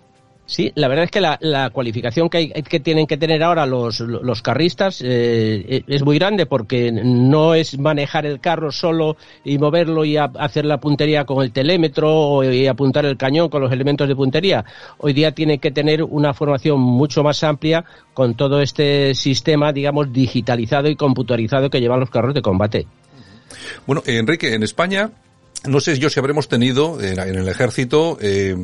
Sí, la verdad es que la, la cualificación que, hay, que tienen que tener ahora los, los carristas eh, es muy grande porque no es manejar el carro solo y moverlo y hacer la puntería con el telémetro y apuntar el cañón con los elementos de puntería. Hoy día tienen que tener una formación mucho más amplia con todo este sistema, digamos, digitalizado y computarizado que llevan los carros de combate. Bueno, Enrique, en España, no sé yo si habremos tenido en, el ejército eh,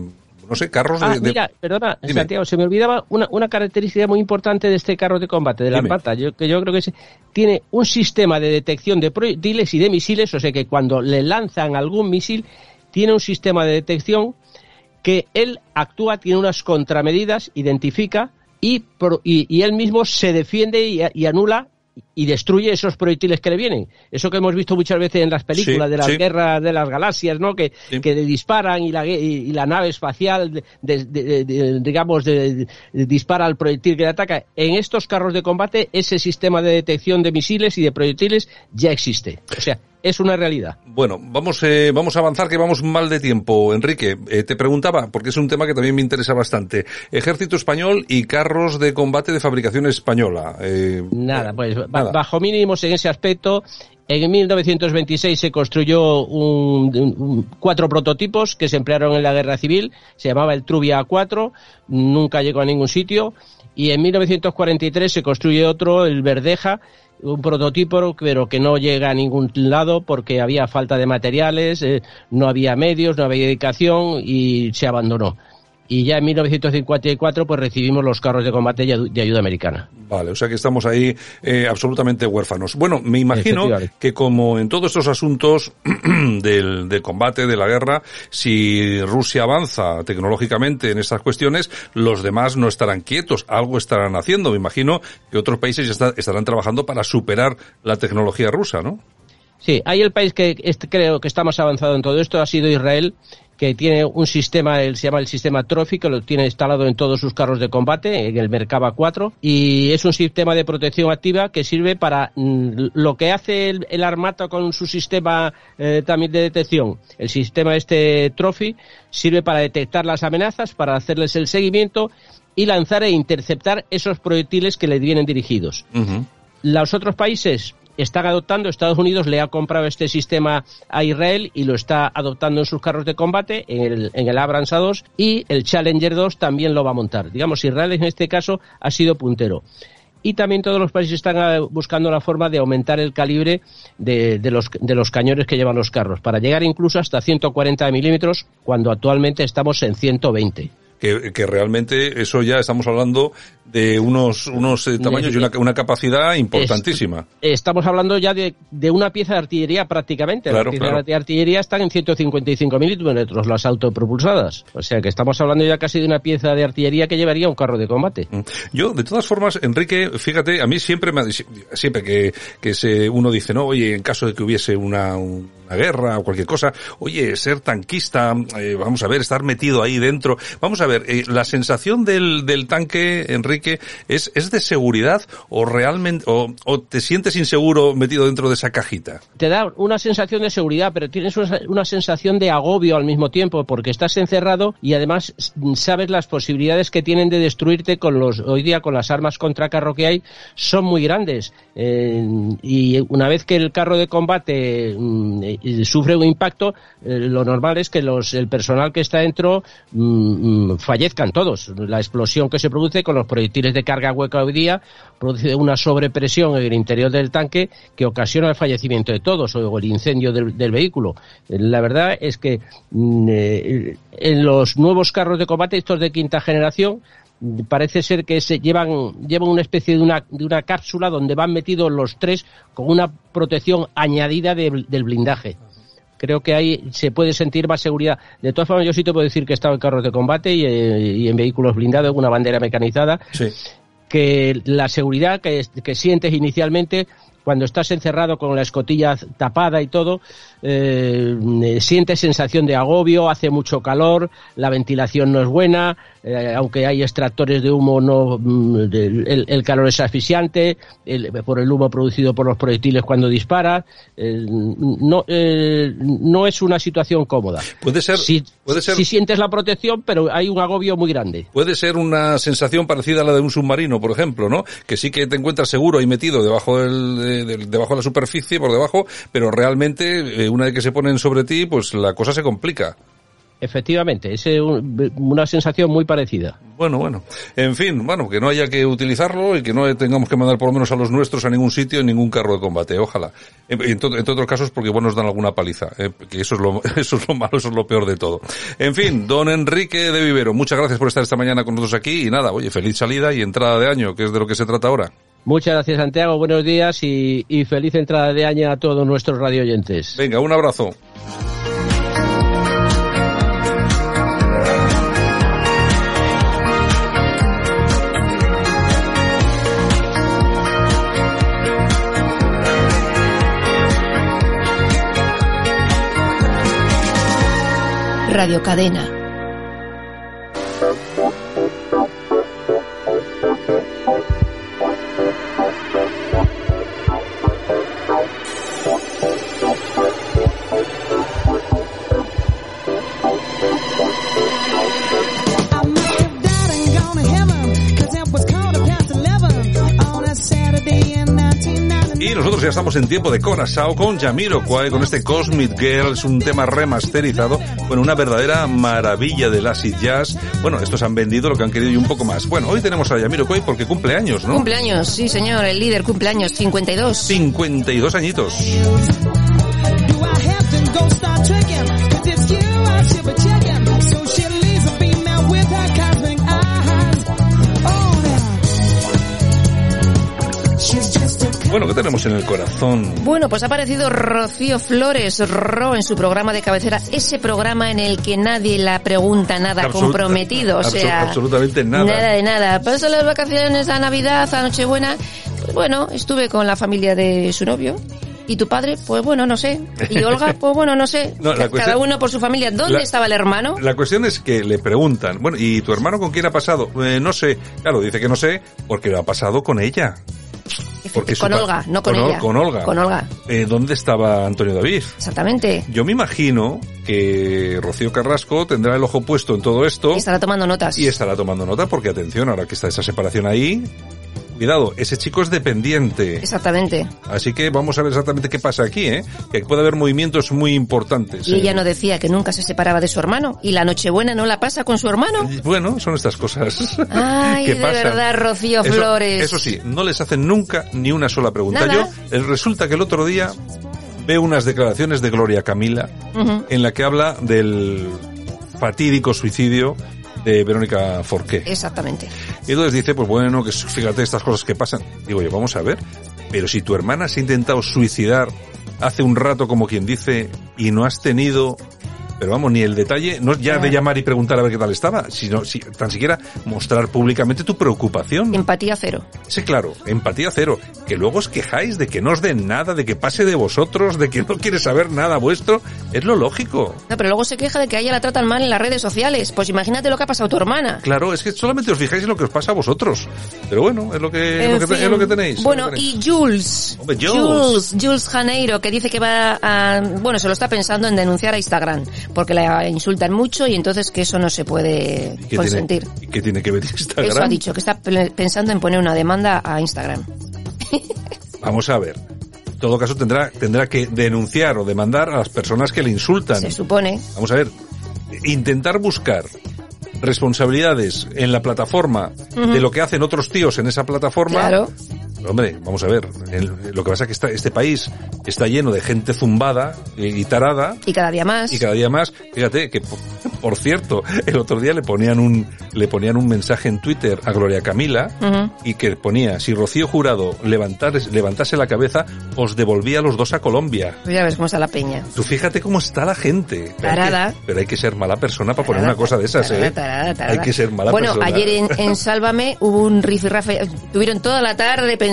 no sé, carros de... Ah, mira, perdona, Santiago, se me olvidaba una, una característica muy importante de este carro de combate, de la Armata, yo, que yo creo que tiene un sistema de detección de proyectiles y de misiles, o sea que cuando le lanzan algún misil, tiene un sistema de detección que él actúa, tiene unas contramedidas, identifica y, y, él mismo se defiende y anula y destruye esos proyectiles que le vienen. Eso que hemos visto muchas veces en las películas de las guerras de las galaxias, ¿no? Que, que disparan y la, y, la nave espacial, digamos, dispara al proyectil que le ataca. En estos carros de combate, ese sistema de detección de misiles y de proyectiles ya existe. O sea, es una realidad. Bueno, vamos, eh, vamos a avanzar que vamos mal de tiempo. Enrique, eh, te preguntaba, porque es un tema que también me interesa bastante. Ejército español y carros de combate de fabricación española. Eh, nada, pues bajo mínimos en ese aspecto. En 1926 se construyó un, cuatro prototipos que se emplearon en la guerra civil. Se llamaba el Trubia A4. Nunca llegó a ningún sitio. Y en 1943 se construye otro, el Verdeja, un prototipo, pero que no llega a ningún lado porque había falta de materiales, eh, no había medios, no había dedicación y se abandonó y ya en 1954 pues recibimos los carros de combate de ayuda americana. Vale, o sea que estamos ahí eh, absolutamente huérfanos. Bueno, me imagino que como en todos estos asuntos *clears throat* del, del, combate, de la guerra, si Rusia avanza tecnológicamente en estas cuestiones, los demás no estarán quietos, algo estarán haciendo. Me imagino que otros países ya estarán trabajando para superar la tecnología rusa, ¿no? Sí, hay el país que creo que está más avanzado en todo esto, ha sido Israel, que tiene un sistema, se llama el sistema Trophy, que lo tiene instalado en todos sus carros de combate, en el Merkava 4, y es un sistema de protección activa que sirve para mm, lo que hace el, Armata con su sistema eh, también de detección. El sistema este Trophy sirve para detectar las amenazas, para hacerles el seguimiento y lanzar e interceptar esos proyectiles que le vienen dirigidos. Los otros países están adoptando, Estados Unidos le ha comprado este sistema a Israel y lo está adoptando en sus carros de combate, en el, en el Abrams A2 y el Challenger 2 también lo va a montar. Digamos, Israel en este caso ha sido puntero y también todos los países están ah, buscando la forma de aumentar el calibre de, de, los, de los cañones que llevan los carros, para llegar incluso hasta 140 milímetros, cuando actualmente estamos en 120. Que, que realmente eso ya estamos hablando de unos, unos eh, tamaños y una, una capacidad importantísima. Estamos hablando ya de, de una pieza de artillería prácticamente. Claro, las piezas claro. de artillería están en 155 milímetros, las autopropulsadas. O sea que estamos hablando ya casi de una pieza de artillería que llevaría un carro de combate. Yo, de todas formas, Enrique, fíjate, a mí siempre me ha, siempre que, que se, uno dice, no, oye, en caso de que hubiese una, una guerra o cualquier cosa, oye, ser tanquista, eh, vamos a ver, estar metido ahí dentro, vamos a ver, eh, la sensación del, del tanque, Enrique, es, es de seguridad o realmente, o, te sientes inseguro metido dentro de esa cajita. Te da una sensación de seguridad, pero tienes una, una sensación de agobio al mismo tiempo, porque estás encerrado y además sabes las posibilidades que tienen de destruirte con los, hoy día con las armas contra carro que hay, son muy grandes. Eh, y una vez que el carro de combate mm, eh, sufre un impacto, eh, lo normal es que los, el personal que está dentro mm, mm, fallezcan todos. La explosión que se produce con los proyectiles de carga hueca hoy día produce una sobrepresión en el interior del tanque que ocasiona el fallecimiento de todos o el incendio del, vehículo. La verdad es que mm, eh, en los nuevos carros de combate, estos de quinta generación, parece ser que se llevan, llevan una especie de una, de una cápsula donde van metidos los tres con una protección añadida de, del blindaje. Creo que ahí se puede sentir más seguridad. De todas formas, yo sí te puedo decir que he estado en carros de combate y, eh, y en vehículos blindados, una bandera mecanizada, Sí. que la seguridad que, que sientes inicialmente cuando estás encerrado con la escotilla tapada y todo, eh, sientes sensación de agobio, hace mucho calor, la ventilación no es buena, eh, aunque hay extractores de humo, no, mm, el, el, calor es asfixiante, el, por el humo producido por los proyectiles cuando disparas, eh, no, no es una situación cómoda. Puede ser, si, puede ser. Si sientes la protección, pero hay un agobio muy grande. Puede ser una sensación parecida a la de un submarino, por ejemplo, ¿no? Que sí que te encuentras seguro y metido debajo del, de, de, debajo de la superficie, por debajo, pero realmente, eh, una vez que se ponen sobre ti, pues la cosa se complica. Efectivamente, es una sensación muy parecida. Bueno, bueno. En fin, bueno, que no haya que utilizarlo y que no tengamos que mandar por lo menos a los nuestros a ningún sitio en ningún carro de combate, ojalá. En, en, to, en otros casos porque bueno nos dan alguna paliza, eh, que eso es lo *laughs* eso es lo malo, eso es lo peor de todo. En fin, don Enrique de Vivero, muchas gracias por estar esta mañana con nosotros aquí y nada, oye, feliz salida y entrada de año, que es de lo que se trata ahora. Muchas gracias, Santiago. Buenos días y, y feliz entrada de año a todos nuestros radioyentes. Venga, un abrazo. Radio Cadena. Y nosotros ya estamos en tiempo de Corazao con Jamiroquai, con este Cosmic Girl, es un tema remasterizado, con una verdadera maravilla del acid jazz. Bueno, estos han vendido lo que han querido y un poco más. Bueno, hoy tenemos a Jamiroquai porque cumple años, ¿no? Cumpleaños, sí señor, el líder cumpleaños, 52. 52 añitos. Bueno, ¿qué tenemos en el corazón? Bueno, pues ha aparecido Rocío Flores Ro en su programa de cabecera, ese programa en el que nadie la pregunta nada comprometido, o sea, absolutamente nada. Nada de nada. Paso las vacaciones a Navidad, a Nochebuena. Pues bueno, estuve con la familia de su novio. ¿Y tu padre? Pues bueno, no sé. ¿Y Olga? *laughs* Pues bueno, no sé. No, Cada uno por su familia. ¿Dónde la, estaba el hermano? La cuestión es que le preguntan, bueno, ¿y tu hermano con quién ha pasado? Eh, no sé. Claro, dice que no sé porque lo ha pasado con ella. Porque con Olga, no con, con ella. Con Olga. Con Olga. Eh, ¿Dónde estaba Antonio David? Exactamente. Yo me imagino que Rocío Carrasco tendrá el ojo puesto en todo esto. Y estará tomando notas. Y estará tomando nota porque, atención, ahora que está esa separación ahí, cuidado, ese chico es dependiente. Exactamente. Así que vamos a ver exactamente qué pasa aquí, ¿eh? Que puede haber movimientos muy importantes. Y ella no decía que nunca se separaba de su hermano. ¿Y la Nochebuena no la pasa con su hermano? Bueno, son estas cosas. *laughs* Ay, que de pasan. verdad, Rocío eso, Flores. Eso sí, no les hacen nunca ni una sola pregunta. Nada. Yo, resulta que el otro día veo unas declaraciones de Gloria Camila Uh -huh. en la que habla del fatídico suicidio de Verónica Forqué. Exactamente. Y entonces dice, pues bueno, que fíjate estas cosas que pasan. Digo yo, vamos a ver, pero si tu hermana se ha intentado suicidar hace un rato, como quien dice, y no has tenido pero vamos, ni el detalle, no ya de llamar y preguntar a ver qué tal estaba, sino si, tan siquiera mostrar públicamente tu preocupación. Empatía cero. Sí, claro, empatía cero. Que luego os quejáis de que no os den nada, de que pase de vosotros, de que no quiere saber nada vuestro, es lo lógico. No, pero luego se queja de que a ella la tratan mal en las redes sociales. Pues imagínate lo que ha pasado a tu hermana. Claro, es que solamente os fijáis en lo que os pasa a vosotros. Pero bueno, es lo que, es lo que, es lo que tenéis. Bueno, y Jules, Hombre, Jules. Jules. Jules Janeiro, que dice que va a, bueno, se lo está pensando en denunciar a Instagram porque la insultan mucho y entonces que eso no se puede ¿Qué consentir. Tiene, ¿Qué tiene que ver Instagram? Eso ha dicho, que está pensando en poner una demanda a Instagram. *laughs* Vamos a ver. En todo caso tendrá, tendrá que denunciar o demandar a las personas que le insultan. Se supone. Vamos a ver. Intentar buscar responsabilidades en la plataforma uh -huh. de lo que hacen otros tíos en esa plataforma. Claro. Hombre, vamos a ver. El, lo que pasa es que está, este país está lleno de gente zumbada y, tarada. Y cada día más. Y cada día más. Fíjate que, por, por cierto, el otro día le ponían un, le ponían un mensaje en Twitter a Gloria Camila uh -huh. y que ponía, si Rocío Jurado levantase, levantase la cabeza, os devolvía a los dos a Colombia. Pues ya ves cómo está la peña. Tú fíjate cómo está la gente. Tarada. Pero hay que, pero hay que ser mala persona para poner una cosa de esas, tarada, ¿eh? Tarada, tarada. Hay que ser mala bueno, persona. Bueno, ayer en, en Sálvame hubo un rifirrafe, tuvieron toda la tarde pensando,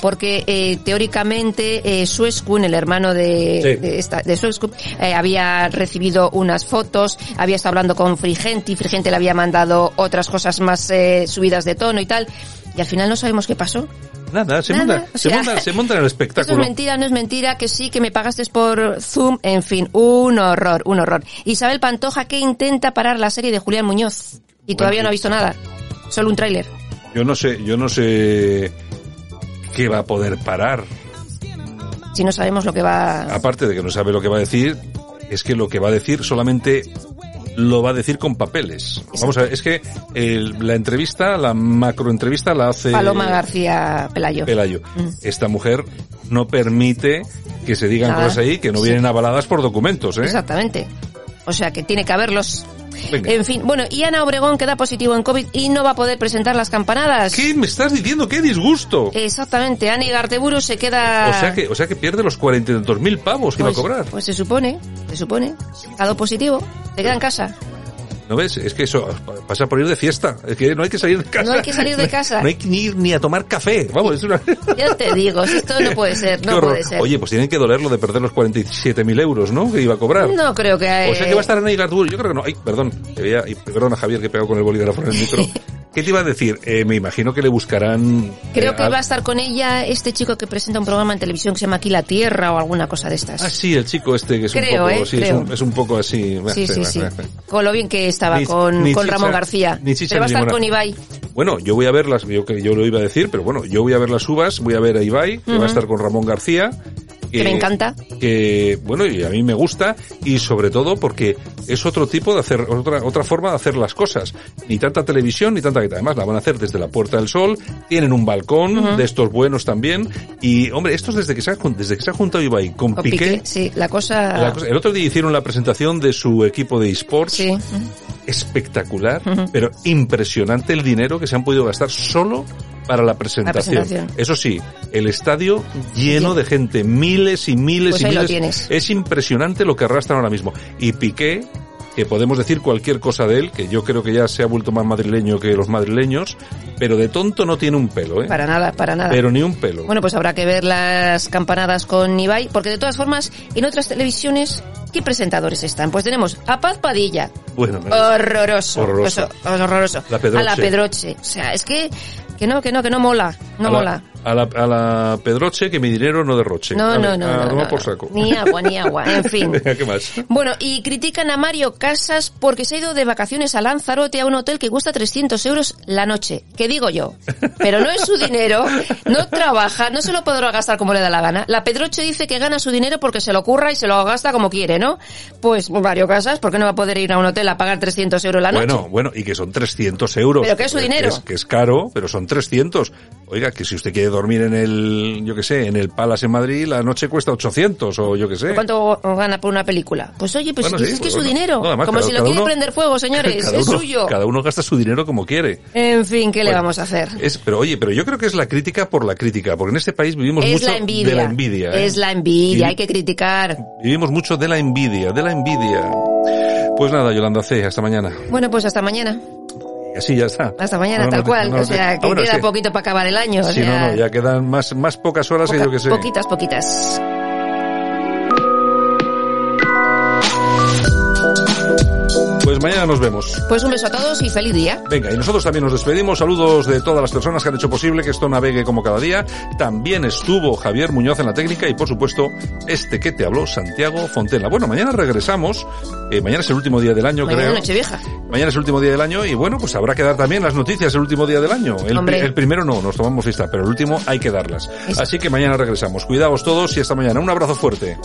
porque eh, teóricamente eh, Suescun, el hermano de, Sí. de, esta, de Suescun, eh, había recibido unas fotos, había estado hablando con Frigenti, Frigenti le había mandado otras cosas más eh, subidas de tono y tal, y al final no sabemos qué pasó. Nada, se, Nada, monta, o se, monta, se monta en el *laughs* espectáculo. es mentira, no es mentira, que sí, que me pagaste por Zoom, en fin, un horror, un horror. Isabel Pantoja que intenta parar la serie de Julián Muñoz y todavía no ha visto nada, solo un tráiler. Yo no sé, yo no sé qué va a poder parar. Si no sabemos lo que va... Aparte de que no sabe lo que va a decir, es que lo que va a decir solamente lo va a decir con papeles. Vamos a ver, es que el- la entrevista, la macroentrevista la hace Paloma García Pelayo. Pelayo. Mm. Esta mujer no permite que se digan Nada. cosas ahí que no Sí. vienen avaladas por documentos, ¿eh? Exactamente. O sea que tiene que haberlos. Venga. En fin, bueno, y Ana Obregón queda positivo en COVID y no va a poder presentar las campanadas. ¿Qué me estás diciendo? ¡Qué disgusto! Exactamente, Ani Garteburu se queda... O sea que, o sea que pierde los cuarenta y tantos mil pavos que pues, va a cobrar. Pues se supone, se supone. Ha dado positivo, se queda en casa. ¿No ves? Es que eso pasa por ir de fiesta. Es que no hay que salir de casa. No hay que salir de *laughs* casa. No hay que ni ir ni a tomar café. Vamos, es una... *laughs* Ya te digo, si esto no puede ser, no puede ser. Oye, pues tienen que doler lo de perder los 47.000 euros, ¿no? Que iba a cobrar. No creo que... O sea que va a estar en Aigardur. Yo creo que no. Ay, perdón. Y perdona Javier que pegó con el bolígrafo en el micro. *laughs* ¿Qué te iba a decir? Eh, me imagino que le buscarán... Creo eh, que al- va a estar con ella este chico que presenta un programa en televisión que se llama Aquí la Tierra o alguna cosa de estas. Ah, sí, el chico este que es Creo, un poco... ¿eh? sí, es un, es un poco así... Sí, sí, sí. Con lo bien que estaba Ni- con, ni con chicha- Ramón García. ni chicha Pero va a estar ninguna. con Ibai. Bueno, yo voy a ver las, yo, que yo lo iba a decir, pero bueno, yo voy a ver las uvas, voy a ver a Ibai, que va a estar con Ramón García. Que me encanta. Que, bueno, y a mí me gusta, y sobre todo porque es otro tipo de hacer, otra, otra forma de hacer las cosas. Ni tanta televisión, ni tanta, además la van a hacer desde la Puerta del Sol, tienen un balcón Ujú. de estos buenos también, y hombre, estos desde que se ha, desde que se ha juntado Ibai con Con Piqué, Piqué, sí, la cosa... la cosa- el otro día hicieron la presentación de su equipo de esports Sí. Espectacular, pero impresionante el dinero que se han podido gastar solo para la presentación. presentación. Eso sí, el estadio lleno de gente, miles y miles Pues y ahí miles. Es impresionante lo que arrastran ahora mismo. Y Piqué, que podemos decir cualquier cosa de él, que yo creo que ya se ha vuelto más madrileño que los madrileños, pero de tonto no tiene un pelo, ¿eh? Para nada, para nada. Pero ni un pelo. Bueno, pues habrá que ver las campanadas con Ibai, porque de todas formas, en otras televisiones, ¿qué presentadores están? Pues tenemos a Paz Padilla, Bueno, horroroso, Horroroso. Eso, horroroso. La Pedroche. A la Pedroche. O sea, es que, que no, que no, que no mola, no a la- mola. A la, a la Pedroche, que mi dinero no derroche. No, no, no, a no, no, por saco. Ni agua, ni agua, en *laughs* fin. ¿Qué más? Bueno, y critican a Mario Casas porque se ha ido de vacaciones a Lanzarote a un hotel que cuesta 300 euros la noche. ¿Qué digo yo? Pero no es su dinero, no trabaja, no se lo podrá gastar como le da la gana. La Pedroche dice que gana su dinero porque se lo curra y se lo gasta como quiere, ¿no? Pues Mario Casas, ¿por qué no va a poder ir a un hotel a pagar 300 euros la noche? Bueno, bueno, y que son 300 euros. Pero que es su dinero. Que es, que es caro, pero son 300. Oiga, que si usted quiere dormir en el, yo qué sé, en el Palace en Madrid, la noche cuesta 800 o yo qué sé. ¿Cuánto gana por una película? Pues oye, pues Bueno, sí, es que pues es su dinero. No, además, Como cada- si lo quiere uno- prender fuego, señores. *laughs* Es uno- suyo. Cada uno gasta su dinero como quiere. En fin, ¿qué le Bueno, vamos a hacer? Es, pero oye, pero yo creo que es la crítica por la crítica, porque en este país vivimos Es mucho la envidia. de la envidia. ¿eh? Es la envidia, Y- hay que criticar. Vivimos mucho de la envidia, de la envidia. Pues nada, Yolanda C, hasta mañana. Bueno, pues hasta mañana. Y así ya está. Hasta mañana, No, tal no, cual. no, o sea, ah, que bueno, queda sí. poquito para acabar el año. o Sí, sea, no, no, ya quedan más, más pocas horas que poca- yo que sé. Poquitas, poquitas. Mañana nos vemos. Pues un beso a todos y feliz día. Venga, y nosotros también nos despedimos. Saludos de todas las personas que han hecho posible que esto navegue como cada día. También estuvo Javier Muñoz en la técnica y, por supuesto, este que te habló, Santiago Fontela. Bueno, mañana regresamos. Eh, mañana es el último día del año, Mañana creo. Nochevieja. Mañana es el último día del año y bueno, pues habrá que dar también las noticias el último día del año. El, Hombre. el primero no, nos tomamos lista, pero el último hay que darlas. Así que mañana regresamos. Cuidaos todos y hasta mañana. Un abrazo fuerte.